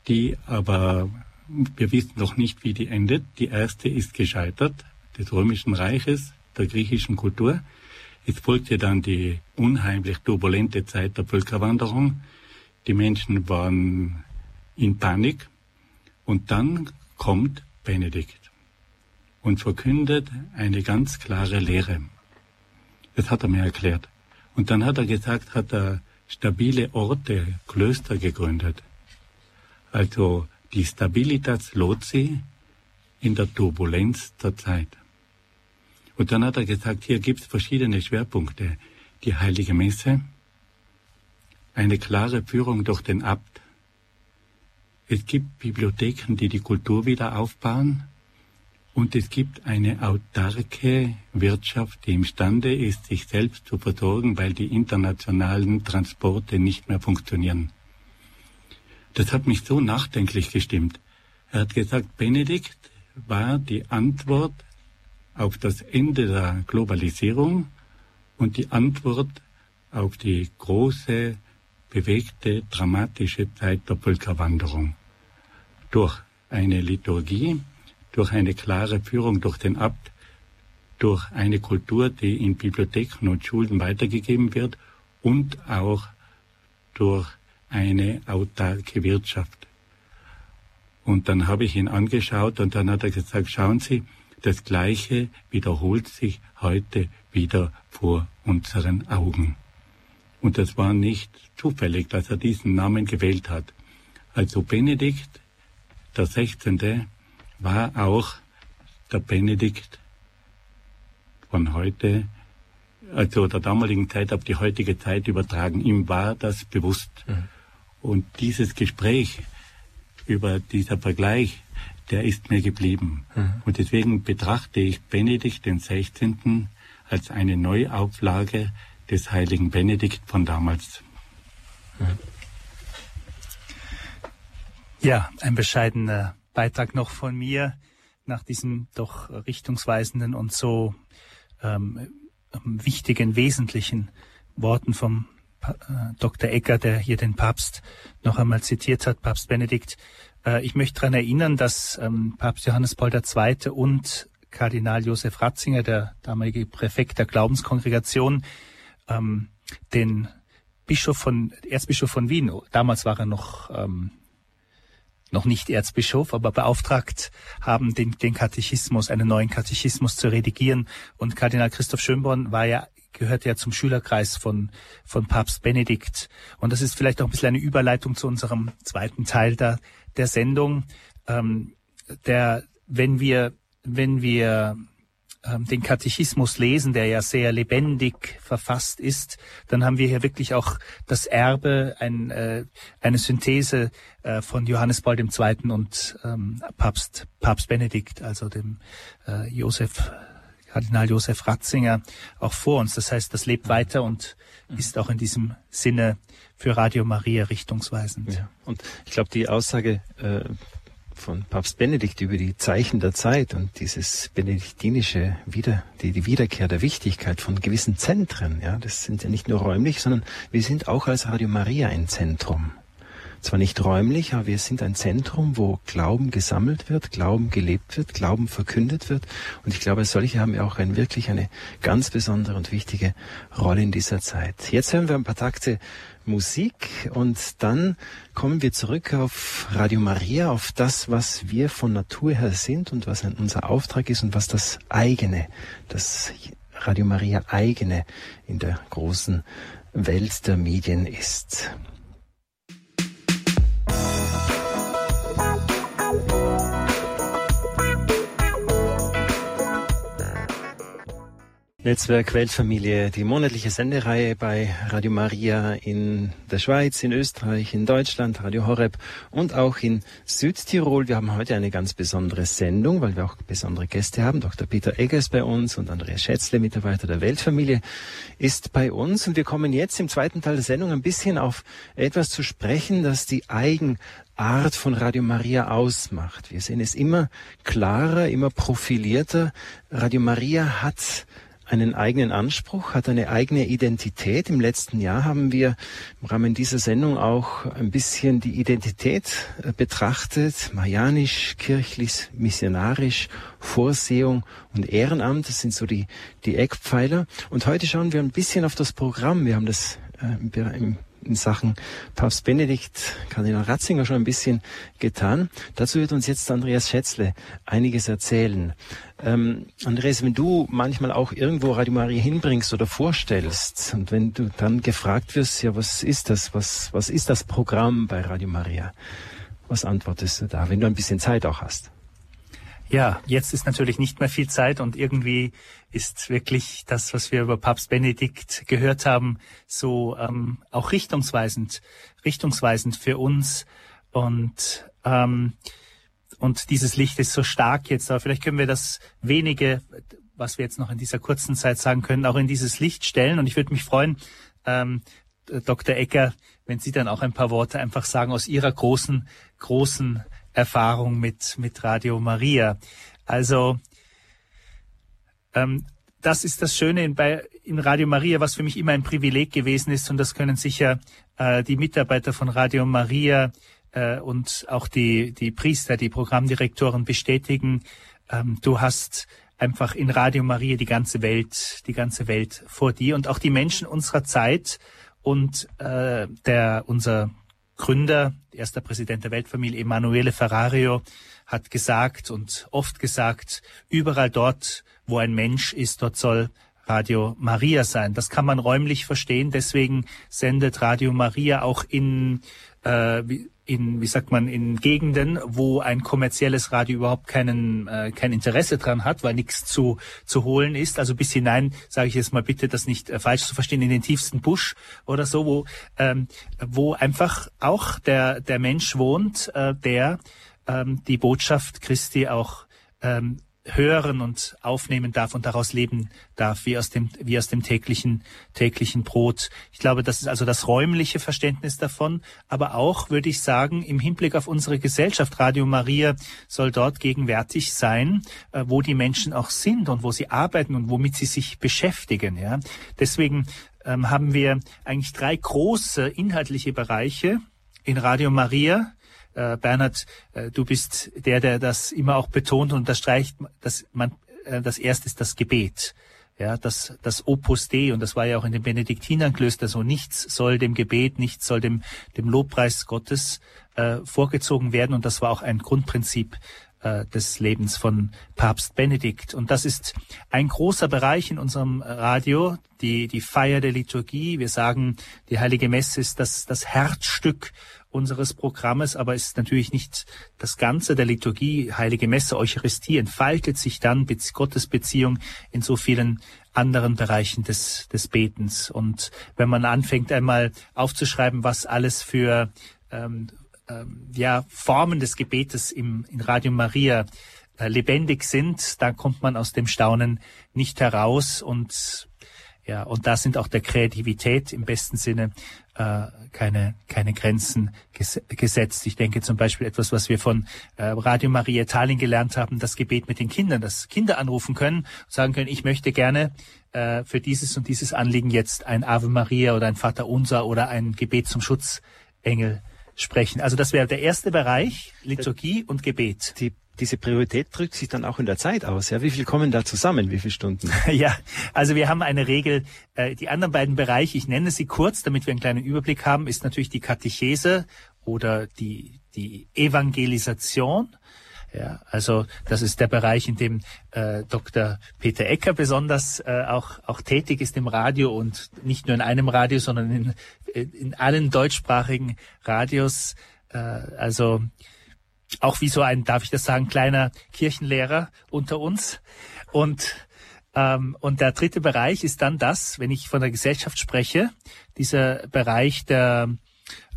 die aber wir wissen noch nicht, wie die endet. Die erste ist gescheitert, des Römischen Reiches, der griechischen Kultur. Es folgte dann die unheimlich turbulente Zeit der Völkerwanderung. Die Menschen waren in Panik. Und dann kommt Benedikt und verkündet eine ganz klare Lehre. Das hat er mir erklärt. Und dann hat er gesagt, hat er stabile Orte, Klöster gegründet. Also die Stabilitas Lozi in der Turbulenz der Zeit. Und dann hat er gesagt, hier gibt es verschiedene Schwerpunkte. Die heilige Messe, eine klare Führung durch den Abt. Es gibt Bibliotheken, die die Kultur wieder aufbauen. Und es gibt eine autarke Wirtschaft, die imstande ist, sich selbst zu versorgen, weil die internationalen Transporte nicht mehr funktionieren. Das hat mich so nachdenklich gestimmt. Er hat gesagt, Benedikt war die Antwort auf das Ende der Globalisierung und die Antwort auf die große bewegte, dramatische Zeit der Völkerwanderung. Durch eine Liturgie, durch eine klare Führung durch den Abt, durch eine Kultur, die in Bibliotheken und Schulen weitergegeben wird und auch durch eine autarke Wirtschaft. Und dann habe ich ihn angeschaut und dann hat er gesagt, schauen Sie, das Gleiche wiederholt sich heute wieder vor unseren Augen. Und das war nicht zufällig, dass er diesen Namen gewählt hat. Also Benedikt der 16. war auch der Benedikt von heute, also der damaligen Zeit auf die heutige Zeit übertragen. Ihm war das bewusst. Mhm. Und dieses Gespräch über dieser Vergleich, der ist mir geblieben. Mhm. Und deswegen betrachte ich Benedikt den 16. als eine Neuauflage des heiligen Benedikt von damals. Mhm. Ja, ein bescheidener Beitrag noch von mir nach diesem doch richtungsweisenden und so ähm, wichtigen, wesentlichen Worten vom äh, Dr. Egger, der hier den Papst noch einmal zitiert hat, Papst Benedikt. Äh, ich möchte daran erinnern, dass ähm, Papst Johannes Paul II. und Kardinal Josef Ratzinger, der damalige Präfekt der Glaubenskongregation, ähm, den Bischof von, Erzbischof von Wien, damals war er noch ähm, noch nicht Erzbischof, aber beauftragt haben, den, den Katechismus, einen neuen Katechismus zu redigieren. Und Kardinal Christoph Schönborn war ja gehört ja zum Schülerkreis von, von Papst Benedikt. Und das ist vielleicht auch ein bisschen eine Überleitung zu unserem zweiten Teil der, der Sendung. Ähm, der, wenn wir, wenn wir den Katechismus lesen, der ja sehr lebendig verfasst ist, dann haben wir hier wirklich auch das Erbe, ein, äh, eine Synthese äh, von Johannes Paul II. und ähm, Papst, Papst Benedikt, also dem äh, Josef, Kardinal Josef Ratzinger, auch vor uns. Das heißt, das lebt weiter und ist auch in diesem Sinne für Radio Maria richtungsweisend. Ja. Und ich glaube, die Aussage äh, von Papst Benedikt über die Zeichen der Zeit und dieses benediktinische Wieder, die, die Wiederkehr der Wichtigkeit von gewissen Zentren. Ja, das sind ja nicht nur räumlich, sondern wir sind auch als Radio Maria ein Zentrum. Zwar nicht räumlich, aber wir sind ein Zentrum, wo Glauben gesammelt wird, Glauben gelebt wird, Glauben verkündet wird. Und ich glaube, solche haben ja auch ein, wirklich eine ganz besondere und wichtige Rolle in dieser Zeit. Jetzt hören wir ein paar Takte Musik und dann kommen wir zurück auf Radio Maria, auf das, was wir von Natur her sind und was unser Auftrag ist und was das eigene, das Radio Maria eigene in der großen Welt der Medien ist. Netzwerk Weltfamilie, die monatliche Sendereihe bei Radio Maria in der Schweiz, in Österreich, in Deutschland, Radio Horeb und auch in Südtirol. Wir haben heute eine ganz besondere Sendung, weil wir auch besondere Gäste haben. Dr. Peter Eggers bei uns und Andreas Schätzle, Mitarbeiter der Weltfamilie, ist bei uns. Und wir kommen jetzt im zweiten Teil der Sendung ein bisschen auf etwas zu sprechen, das die Eigenart von Radio Maria ausmacht. Wir sehen es immer klarer, immer profilierter. Radio Maria hat einen eigenen Anspruch, hat eine eigene Identität. Im letzten Jahr haben wir im Rahmen dieser Sendung auch ein bisschen die Identität äh, betrachtet. Marianisch, kirchlich, missionarisch, Vorsehung und Ehrenamt. Das sind so die, die Eckpfeiler. Und heute schauen wir ein bisschen auf das Programm. Wir haben das äh, im in Sachen Papst Benedikt, Kardinal Ratzinger schon ein bisschen getan. Dazu wird uns jetzt Andreas Schätzle einiges erzählen. Ähm, Andreas, wenn du manchmal auch irgendwo Radio Maria hinbringst oder vorstellst und wenn du dann gefragt wirst, ja, was ist das? Was, was ist das Programm bei Radio Maria? Was antwortest du da, wenn du ein bisschen Zeit auch hast? Ja, jetzt ist natürlich nicht mehr viel Zeit und irgendwie ist wirklich das, was wir über Papst Benedikt gehört haben, so ähm, auch richtungsweisend, richtungsweisend für uns und ähm, und dieses Licht ist so stark jetzt. Aber vielleicht können wir das wenige, was wir jetzt noch in dieser kurzen Zeit sagen können, auch in dieses Licht stellen. Und ich würde mich freuen, ähm, Dr. Ecker, wenn Sie dann auch ein paar Worte einfach sagen aus Ihrer großen, großen Erfahrung mit, mit Radio Maria. Also ähm, das ist das Schöne in, bei, in Radio Maria, was für mich immer ein Privileg gewesen ist. Und das können sicher äh, die Mitarbeiter von Radio Maria äh, und auch die, die Priester, die Programmdirektoren bestätigen. Ähm, du hast einfach in Radio Maria die ganze Welt, die ganze Welt vor dir und auch die Menschen unserer Zeit und äh, der unser Gründer, erster Präsident der Weltfamilie, Emanuele Ferrario, hat gesagt und oft gesagt, überall dort, wo ein Mensch ist, dort soll Radio Maria sein. Das kann man räumlich verstehen. Deswegen sendet Radio Maria auch in, äh, in, wie sagt man, in Gegenden, wo ein kommerzielles Radio überhaupt keinen, äh, kein Interesse dran hat, weil nichts zu, zu holen ist. Also bis hinein, sage ich jetzt mal bitte, das nicht äh, falsch zu verstehen, in den tiefsten Busch oder so, wo, ähm, wo einfach auch der, der Mensch wohnt, äh, der ähm, die Botschaft Christi auch ähm, hören und aufnehmen darf und daraus leben darf, wie aus dem, wie aus dem täglichen, täglichen Brot. Ich glaube, das ist also das räumliche Verständnis davon, aber auch, würde ich sagen, im Hinblick auf unsere Gesellschaft, Radio Maria soll dort gegenwärtig sein, äh, wo die Menschen auch sind und wo sie arbeiten und womit sie sich beschäftigen, ja. Deswegen ähm, haben wir eigentlich drei große inhaltliche Bereiche in Radio Maria, äh, Bernhard, äh, du bist der, der das immer auch betont und unterstreicht, dass man, äh, das erste ist das Gebet. Ja, das, das Opus Dei, und das war ja auch in den Benediktinerklöstern so, nichts soll dem Gebet, nichts soll dem, dem Lobpreis Gottes äh, vorgezogen werden. Und das war auch ein Grundprinzip äh, des Lebens von Papst Benedikt. Und das ist ein großer Bereich in unserem Radio, die, die Feier der Liturgie. Wir sagen, die Heilige Messe ist das, das Herzstück unseres Programmes, aber ist natürlich nicht das Ganze der Liturgie. Heilige Messe, Eucharistie entfaltet sich dann Gottes Beziehung in so vielen anderen Bereichen des, des Betens. Und wenn man anfängt einmal aufzuschreiben, was alles für ähm, ja, Formen des Gebetes im, in Radio Maria äh, lebendig sind, dann kommt man aus dem Staunen nicht heraus und ja, und da sind auch der Kreativität im besten Sinne äh, keine, keine Grenzen ges gesetzt. Ich denke zum Beispiel etwas, was wir von äh, Radio Maria Tallinn gelernt haben, das Gebet mit den Kindern, dass Kinder anrufen können und sagen können, ich möchte gerne äh, für dieses und dieses Anliegen jetzt ein Ave Maria oder ein Vater Unser oder ein Gebet zum Schutzengel sprechen. Also das wäre der erste Bereich, Liturgie und Gebet. Die diese Priorität drückt sich dann auch in der Zeit aus. Ja, wie viel kommen da zusammen? Wie viele Stunden? ja, also wir haben eine Regel. Äh, die anderen beiden Bereiche, ich nenne sie kurz, damit wir einen kleinen Überblick haben, ist natürlich die Katechese oder die die Evangelisation. Ja, also das ist der Bereich, in dem äh, Dr. Peter Ecker besonders äh, auch auch tätig ist im Radio und nicht nur in einem Radio, sondern in, in allen deutschsprachigen Radios. Äh, also auch wie so ein, darf ich das sagen, kleiner Kirchenlehrer unter uns. Und, ähm, und der dritte Bereich ist dann das, wenn ich von der Gesellschaft spreche, dieser Bereich der,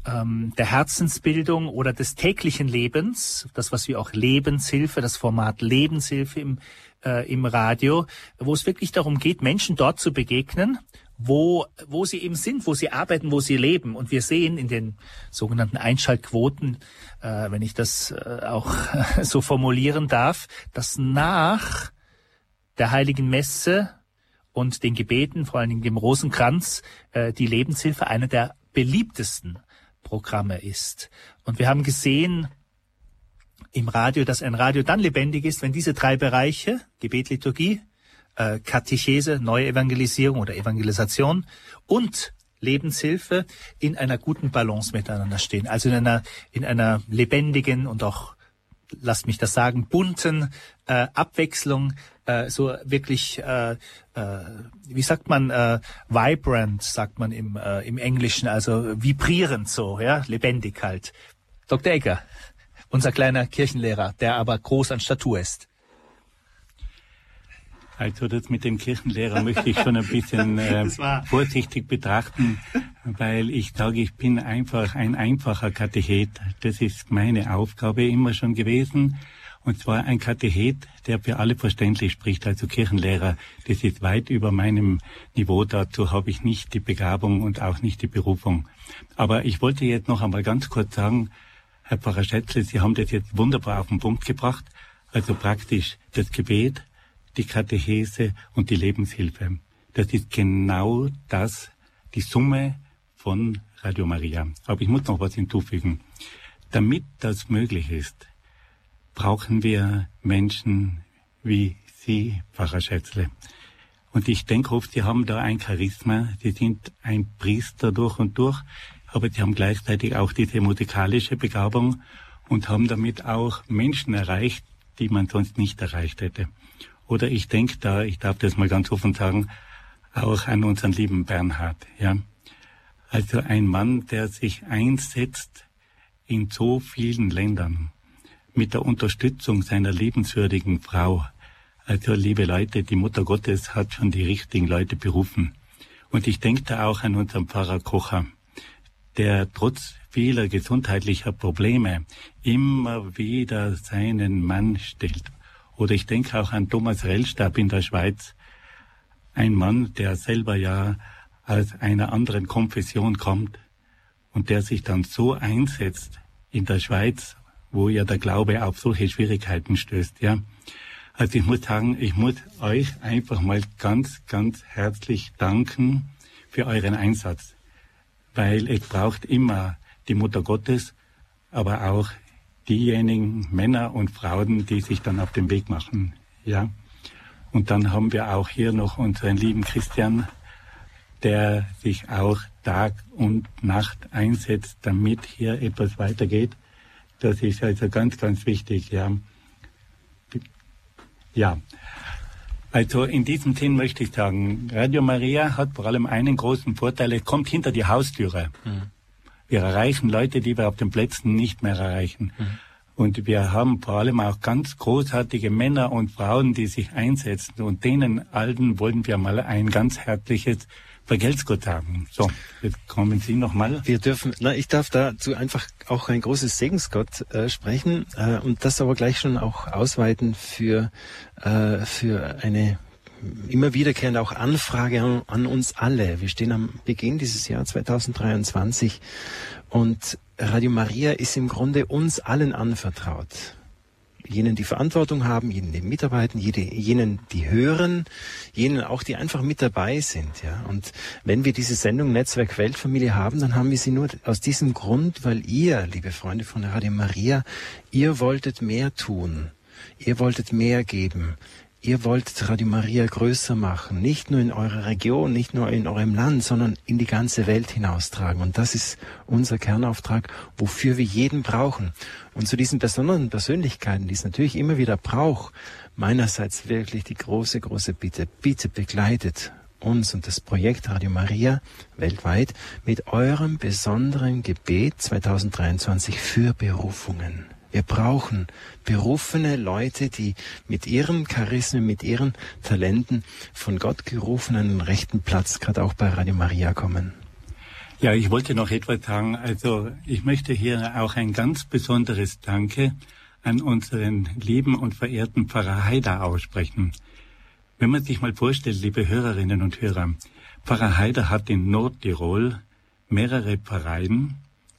ähm, der Herzensbildung oder des täglichen Lebens, das, was wir auch Lebenshilfe, das Format Lebenshilfe im, äh, im Radio, wo es wirklich darum geht, Menschen dort zu begegnen wo, wo sie eben sind, wo sie arbeiten, wo sie leben. Und wir sehen in den sogenannten Einschaltquoten, äh, wenn ich das äh, auch so formulieren darf, dass nach der heiligen Messe und den Gebeten, vor allen Dingen dem Rosenkranz, äh, die Lebenshilfe eine der beliebtesten Programme ist. Und wir haben gesehen im Radio, dass ein Radio dann lebendig ist, wenn diese drei Bereiche, Gebet, Liturgie, äh, Katechese, Neuevangelisierung oder Evangelisation und Lebenshilfe in einer guten Balance miteinander stehen. Also in einer, in einer lebendigen und auch, lasst mich das sagen, bunten äh, Abwechslung, äh, so wirklich, äh, äh, wie sagt man, äh, vibrant, sagt man im, äh, im Englischen, also vibrierend so, ja, lebendig halt. Dr. Egger, unser kleiner Kirchenlehrer, der aber groß an Statur ist. Also das mit dem Kirchenlehrer möchte ich schon ein bisschen äh, vorsichtig betrachten, weil ich sage, ich bin einfach ein einfacher Katechet. Das ist meine Aufgabe immer schon gewesen. Und zwar ein Katechet, der für alle verständlich spricht, also Kirchenlehrer. Das ist weit über meinem Niveau. Dazu habe ich nicht die Begabung und auch nicht die Berufung. Aber ich wollte jetzt noch einmal ganz kurz sagen, Herr Pfarrer Schätzle, Sie haben das jetzt wunderbar auf den Punkt gebracht. Also praktisch das Gebet, die Katechese und die Lebenshilfe. Das ist genau das, die Summe von Radio Maria. Aber ich muss noch was hinzufügen. Damit das möglich ist, brauchen wir Menschen wie Sie, Pfarrer Schätzle. Und ich denke oft, Sie haben da ein Charisma. Sie sind ein Priester durch und durch, aber Sie haben gleichzeitig auch diese musikalische Begabung und haben damit auch Menschen erreicht, die man sonst nicht erreicht hätte. Oder ich denke da, ich darf das mal ganz offen sagen, auch an unseren lieben Bernhard, ja. Also ein Mann, der sich einsetzt in so vielen Ländern mit der Unterstützung seiner liebenswürdigen Frau. Also liebe Leute, die Mutter Gottes hat schon die richtigen Leute berufen. Und ich denke da auch an unseren Pfarrer Kocher, der trotz vieler gesundheitlicher Probleme immer wieder seinen Mann stellt. Oder ich denke auch an Thomas Rellstab in der Schweiz, ein Mann, der selber ja aus einer anderen Konfession kommt und der sich dann so einsetzt in der Schweiz, wo ja der Glaube auf solche Schwierigkeiten stößt, ja. Also ich muss sagen, ich muss euch einfach mal ganz, ganz herzlich danken für euren Einsatz, weil es braucht immer die Mutter Gottes, aber auch diejenigen Männer und Frauen, die sich dann auf den Weg machen. Ja. Und dann haben wir auch hier noch unseren lieben Christian, der sich auch Tag und Nacht einsetzt, damit hier etwas weitergeht. Das ist also ganz, ganz wichtig, ja. Ja. Also in diesem Sinn möchte ich sagen, Radio Maria hat vor allem einen großen Vorteil, es kommt hinter die Haustüre. Mhm. Wir erreichen Leute, die wir auf den Plätzen nicht mehr erreichen. Mhm. Und wir haben vor allem auch ganz großartige Männer und Frauen, die sich einsetzen. Und denen allen wollen wir mal ein ganz herzliches Vergelt's sagen. So, jetzt kommen Sie nochmal. Wir dürfen, na, ich darf dazu einfach auch ein großes Segensgott äh, sprechen äh, und das aber gleich schon auch ausweiten für, äh, für eine immer wiederkehrende auch Anfrage an, an uns alle. Wir stehen am Beginn dieses Jahr 2023 und Radio Maria ist im Grunde uns allen anvertraut jenen, die Verantwortung haben, jenen, die mitarbeiten, jede, jenen, die hören, jenen auch, die einfach mit dabei sind. Ja. Und wenn wir diese Sendung Netzwerk Weltfamilie haben, dann haben wir sie nur aus diesem Grund, weil ihr, liebe Freunde von Radio Maria, ihr wolltet mehr tun. Ihr wolltet mehr geben. Ihr wollt Radio Maria größer machen, nicht nur in eurer Region, nicht nur in eurem Land, sondern in die ganze Welt hinaustragen. Und das ist unser Kernauftrag, wofür wir jeden brauchen. Und zu diesen besonderen Persönlichkeiten, die es natürlich immer wieder braucht, meinerseits wirklich die große, große Bitte. Bitte begleitet uns und das Projekt Radio Maria weltweit mit eurem besonderen Gebet 2023 für Berufungen. Wir brauchen berufene Leute, die mit ihren Charismen, mit ihren Talenten von Gott gerufen an den rechten Platz, gerade auch bei Radio Maria kommen. Ja, ich wollte noch etwas sagen. Also ich möchte hier auch ein ganz besonderes Danke an unseren lieben und verehrten Pfarrer Haider aussprechen. Wenn man sich mal vorstellt, liebe Hörerinnen und Hörer, Pfarrer Haider hat in Nordtirol mehrere Pfarreien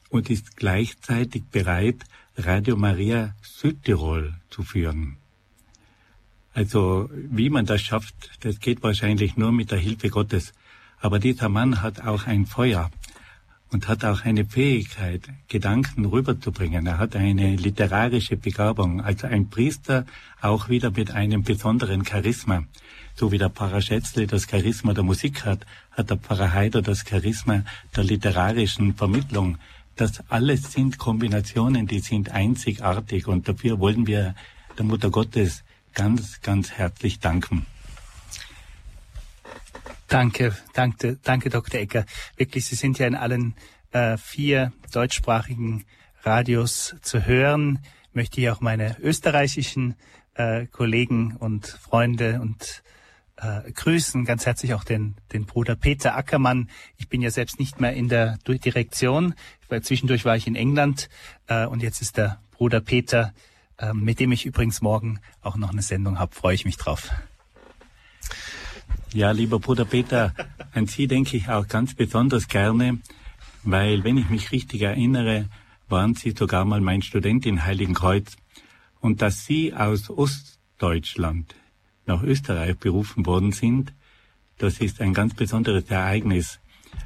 und ist gleichzeitig bereit, Radio Maria Südtirol zu führen. Also wie man das schafft, das geht wahrscheinlich nur mit der Hilfe Gottes. Aber dieser Mann hat auch ein Feuer und hat auch eine Fähigkeit, Gedanken rüberzubringen. Er hat eine literarische Begabung, also ein Priester auch wieder mit einem besonderen Charisma. So wie der Pfarrer Schätzle das Charisma der Musik hat, hat der Pfarrer Heider das Charisma der literarischen Vermittlung. Das alles sind Kombinationen, die sind einzigartig und dafür wollen wir der Mutter Gottes ganz, ganz herzlich danken. Danke, danke, danke, Dr. Ecker. Wirklich, Sie sind ja in allen äh, vier deutschsprachigen Radios zu hören. Ich möchte hier auch meine österreichischen äh, Kollegen und Freunde und äh, grüßen ganz herzlich auch den, den Bruder Peter Ackermann. Ich bin ja selbst nicht mehr in der Direktion. Weil zwischendurch war ich in England äh, und jetzt ist der Bruder Peter, äh, mit dem ich übrigens morgen auch noch eine Sendung habe. Freue ich mich drauf. Ja, lieber Bruder Peter, an Sie denke ich auch ganz besonders gerne, weil, wenn ich mich richtig erinnere, waren Sie sogar mal mein Student in Heiligenkreuz und dass Sie aus Ostdeutschland nach Österreich berufen worden sind. Das ist ein ganz besonderes Ereignis,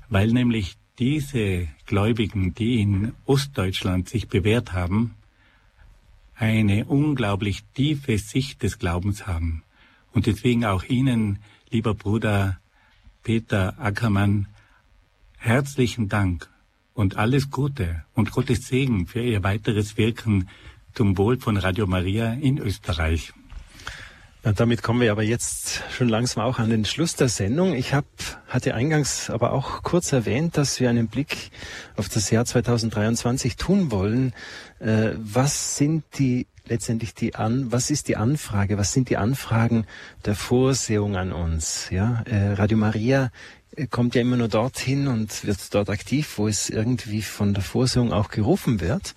weil nämlich diese Gläubigen, die in Ostdeutschland sich bewährt haben, eine unglaublich tiefe Sicht des Glaubens haben. Und deswegen auch Ihnen, lieber Bruder Peter Ackermann, herzlichen Dank und alles Gute und Gottes Segen für Ihr weiteres Wirken zum Wohl von Radio Maria in Österreich. Ja, damit kommen wir aber jetzt schon langsam auch an den Schluss der Sendung. Ich hab, hatte eingangs aber auch kurz erwähnt, dass wir einen Blick auf das Jahr 2023 tun wollen. Äh, was sind die letztendlich die an, was ist die Anfrage, was sind die Anfragen der Vorsehung an uns? Ja, äh, Radio Maria äh, kommt ja immer nur dorthin und wird dort aktiv, wo es irgendwie von der Vorsehung auch gerufen wird.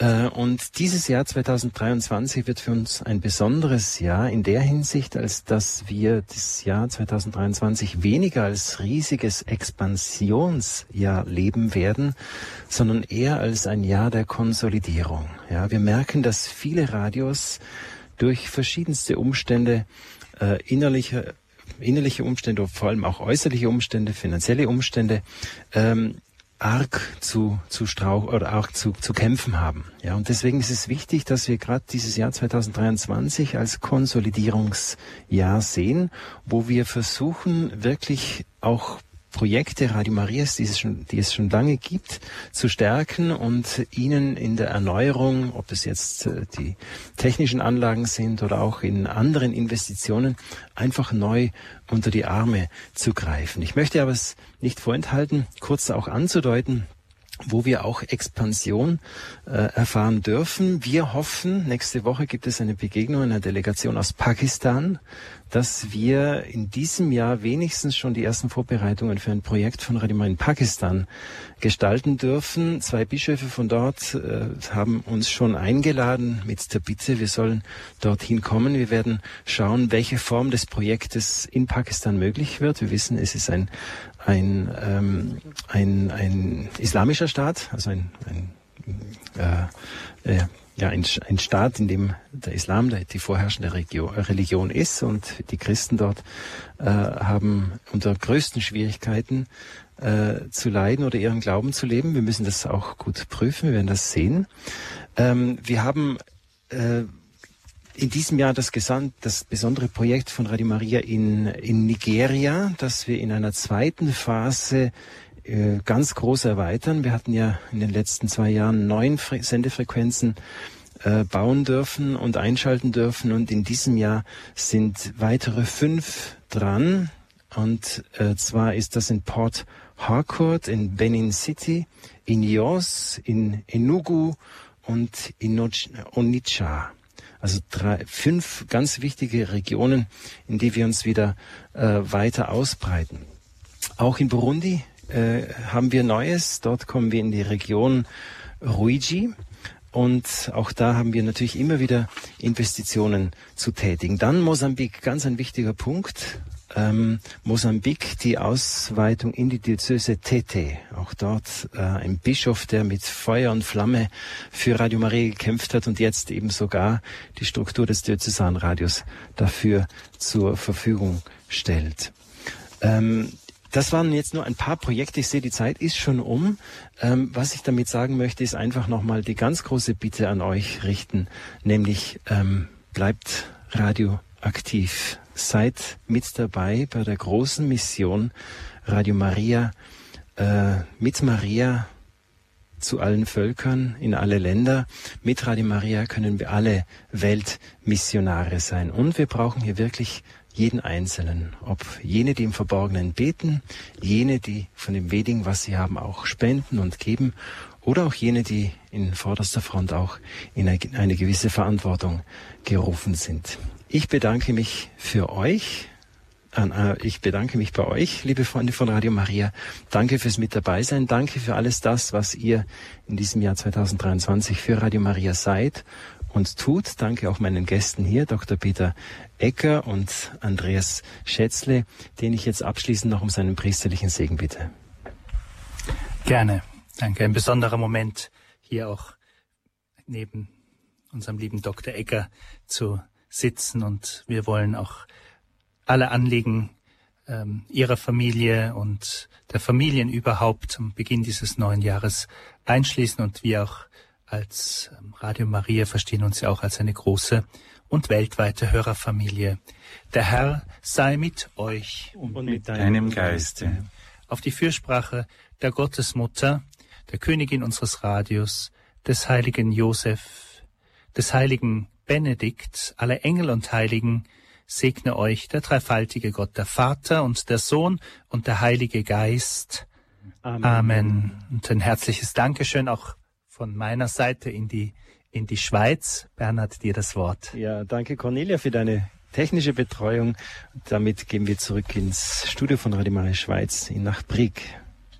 Äh, und dieses Jahr 2023 wird für uns ein besonderes Jahr in der Hinsicht, als dass wir das Jahr 2023 weniger als riesiges Expansionsjahr leben werden, sondern eher als ein Jahr der Konsolidierung. Ja, wir merken, dass viele Radios durch verschiedenste Umstände äh, innerliche innerliche Umstände, vor allem auch äußerliche Umstände, finanzielle Umstände, ähm, arg zu, zu strauch oder auch zu, zu kämpfen haben. Ja, und deswegen ist es wichtig, dass wir gerade dieses Jahr 2023 als Konsolidierungsjahr sehen, wo wir versuchen, wirklich auch Projekte Radio Marias, die es, schon, die es schon lange gibt, zu stärken und ihnen in der Erneuerung, ob es jetzt äh, die technischen Anlagen sind oder auch in anderen Investitionen, einfach neu unter die Arme zu greifen. Ich möchte aber es nicht vorenthalten, kurz auch anzudeuten, wo wir auch Expansion äh, erfahren dürfen. Wir hoffen, nächste Woche gibt es eine Begegnung einer Delegation aus Pakistan, dass wir in diesem Jahr wenigstens schon die ersten Vorbereitungen für ein Projekt von Radima in Pakistan gestalten dürfen. Zwei Bischöfe von dort äh, haben uns schon eingeladen mit der Bitte, wir sollen dorthin kommen. Wir werden schauen, welche Form des Projektes in Pakistan möglich wird. Wir wissen, es ist ein, ein, ähm, ein, ein islamischer Staat, also ein, ein äh, äh, ja, ein, ein Staat, in dem der Islam die vorherrschende Region, Religion ist und die Christen dort äh, haben unter größten Schwierigkeiten äh, zu leiden oder ihren Glauben zu leben. Wir müssen das auch gut prüfen, wir werden das sehen. Ähm, wir haben äh, in diesem Jahr das, Gesamt, das besondere Projekt von Radio Maria in, in Nigeria, das wir in einer zweiten Phase ganz groß erweitern. Wir hatten ja in den letzten zwei Jahren neun Fre Sendefrequenzen äh, bauen dürfen und einschalten dürfen und in diesem Jahr sind weitere fünf dran. Und äh, zwar ist das in Port Harcourt, in Benin City, in Jos, in Enugu und in Onitsha. Also drei, fünf ganz wichtige Regionen, in die wir uns wieder äh, weiter ausbreiten. Auch in Burundi äh, haben wir Neues. Dort kommen wir in die Region Ruiji. Und auch da haben wir natürlich immer wieder Investitionen zu tätigen. Dann Mosambik, ganz ein wichtiger Punkt. Ähm, Mosambik, die Ausweitung in die Diözese Tete. Auch dort äh, ein Bischof, der mit Feuer und Flamme für Radio Maria gekämpft hat und jetzt eben sogar die Struktur des Diözesanradios dafür zur Verfügung stellt. Ähm, das waren jetzt nur ein paar Projekte. Ich sehe, die Zeit ist schon um. Ähm, was ich damit sagen möchte, ist einfach nochmal die ganz große Bitte an euch richten, nämlich ähm, bleibt radioaktiv. Seid mit dabei bei der großen Mission Radio Maria äh, mit Maria zu allen Völkern, in alle Länder. Mit Radio Maria können wir alle Weltmissionare sein. Und wir brauchen hier wirklich jeden Einzelnen, ob jene, die im Verborgenen beten, jene, die von dem wenigen, was sie haben, auch spenden und geben, oder auch jene, die in vorderster Front auch in eine gewisse Verantwortung gerufen sind. Ich bedanke mich für euch. Äh, ich bedanke mich bei euch, liebe Freunde von Radio Maria. Danke fürs Mit dabei sein. Danke für alles das, was ihr in diesem Jahr 2023 für Radio Maria seid und tut. Danke auch meinen Gästen hier, Dr. Peter Ecker und Andreas Schätzle, den ich jetzt abschließend noch um seinen priesterlichen Segen bitte. Gerne. Danke. Ein besonderer Moment hier auch neben unserem lieben Dr. Ecker zu sitzen und wir wollen auch alle Anliegen ähm, Ihrer Familie und der Familien überhaupt am Beginn dieses neuen Jahres einschließen und wir auch als ähm, Radio Maria verstehen uns ja auch als eine große und weltweite Hörerfamilie. Der Herr sei mit euch und mit deinem Geiste. Auf die Fürsprache der Gottesmutter, der Königin unseres Radios, des heiligen Josef, des heiligen Benedikt, aller Engel und Heiligen, segne euch der dreifaltige Gott, der Vater und der Sohn und der Heilige Geist. Amen. Amen. Und ein herzliches Dankeschön auch von meiner Seite in die, in die Schweiz. Bernhard, dir das Wort. Ja, danke Cornelia für deine technische Betreuung. Damit gehen wir zurück ins Studio von Radio Maria Schweiz in Nachbrieg.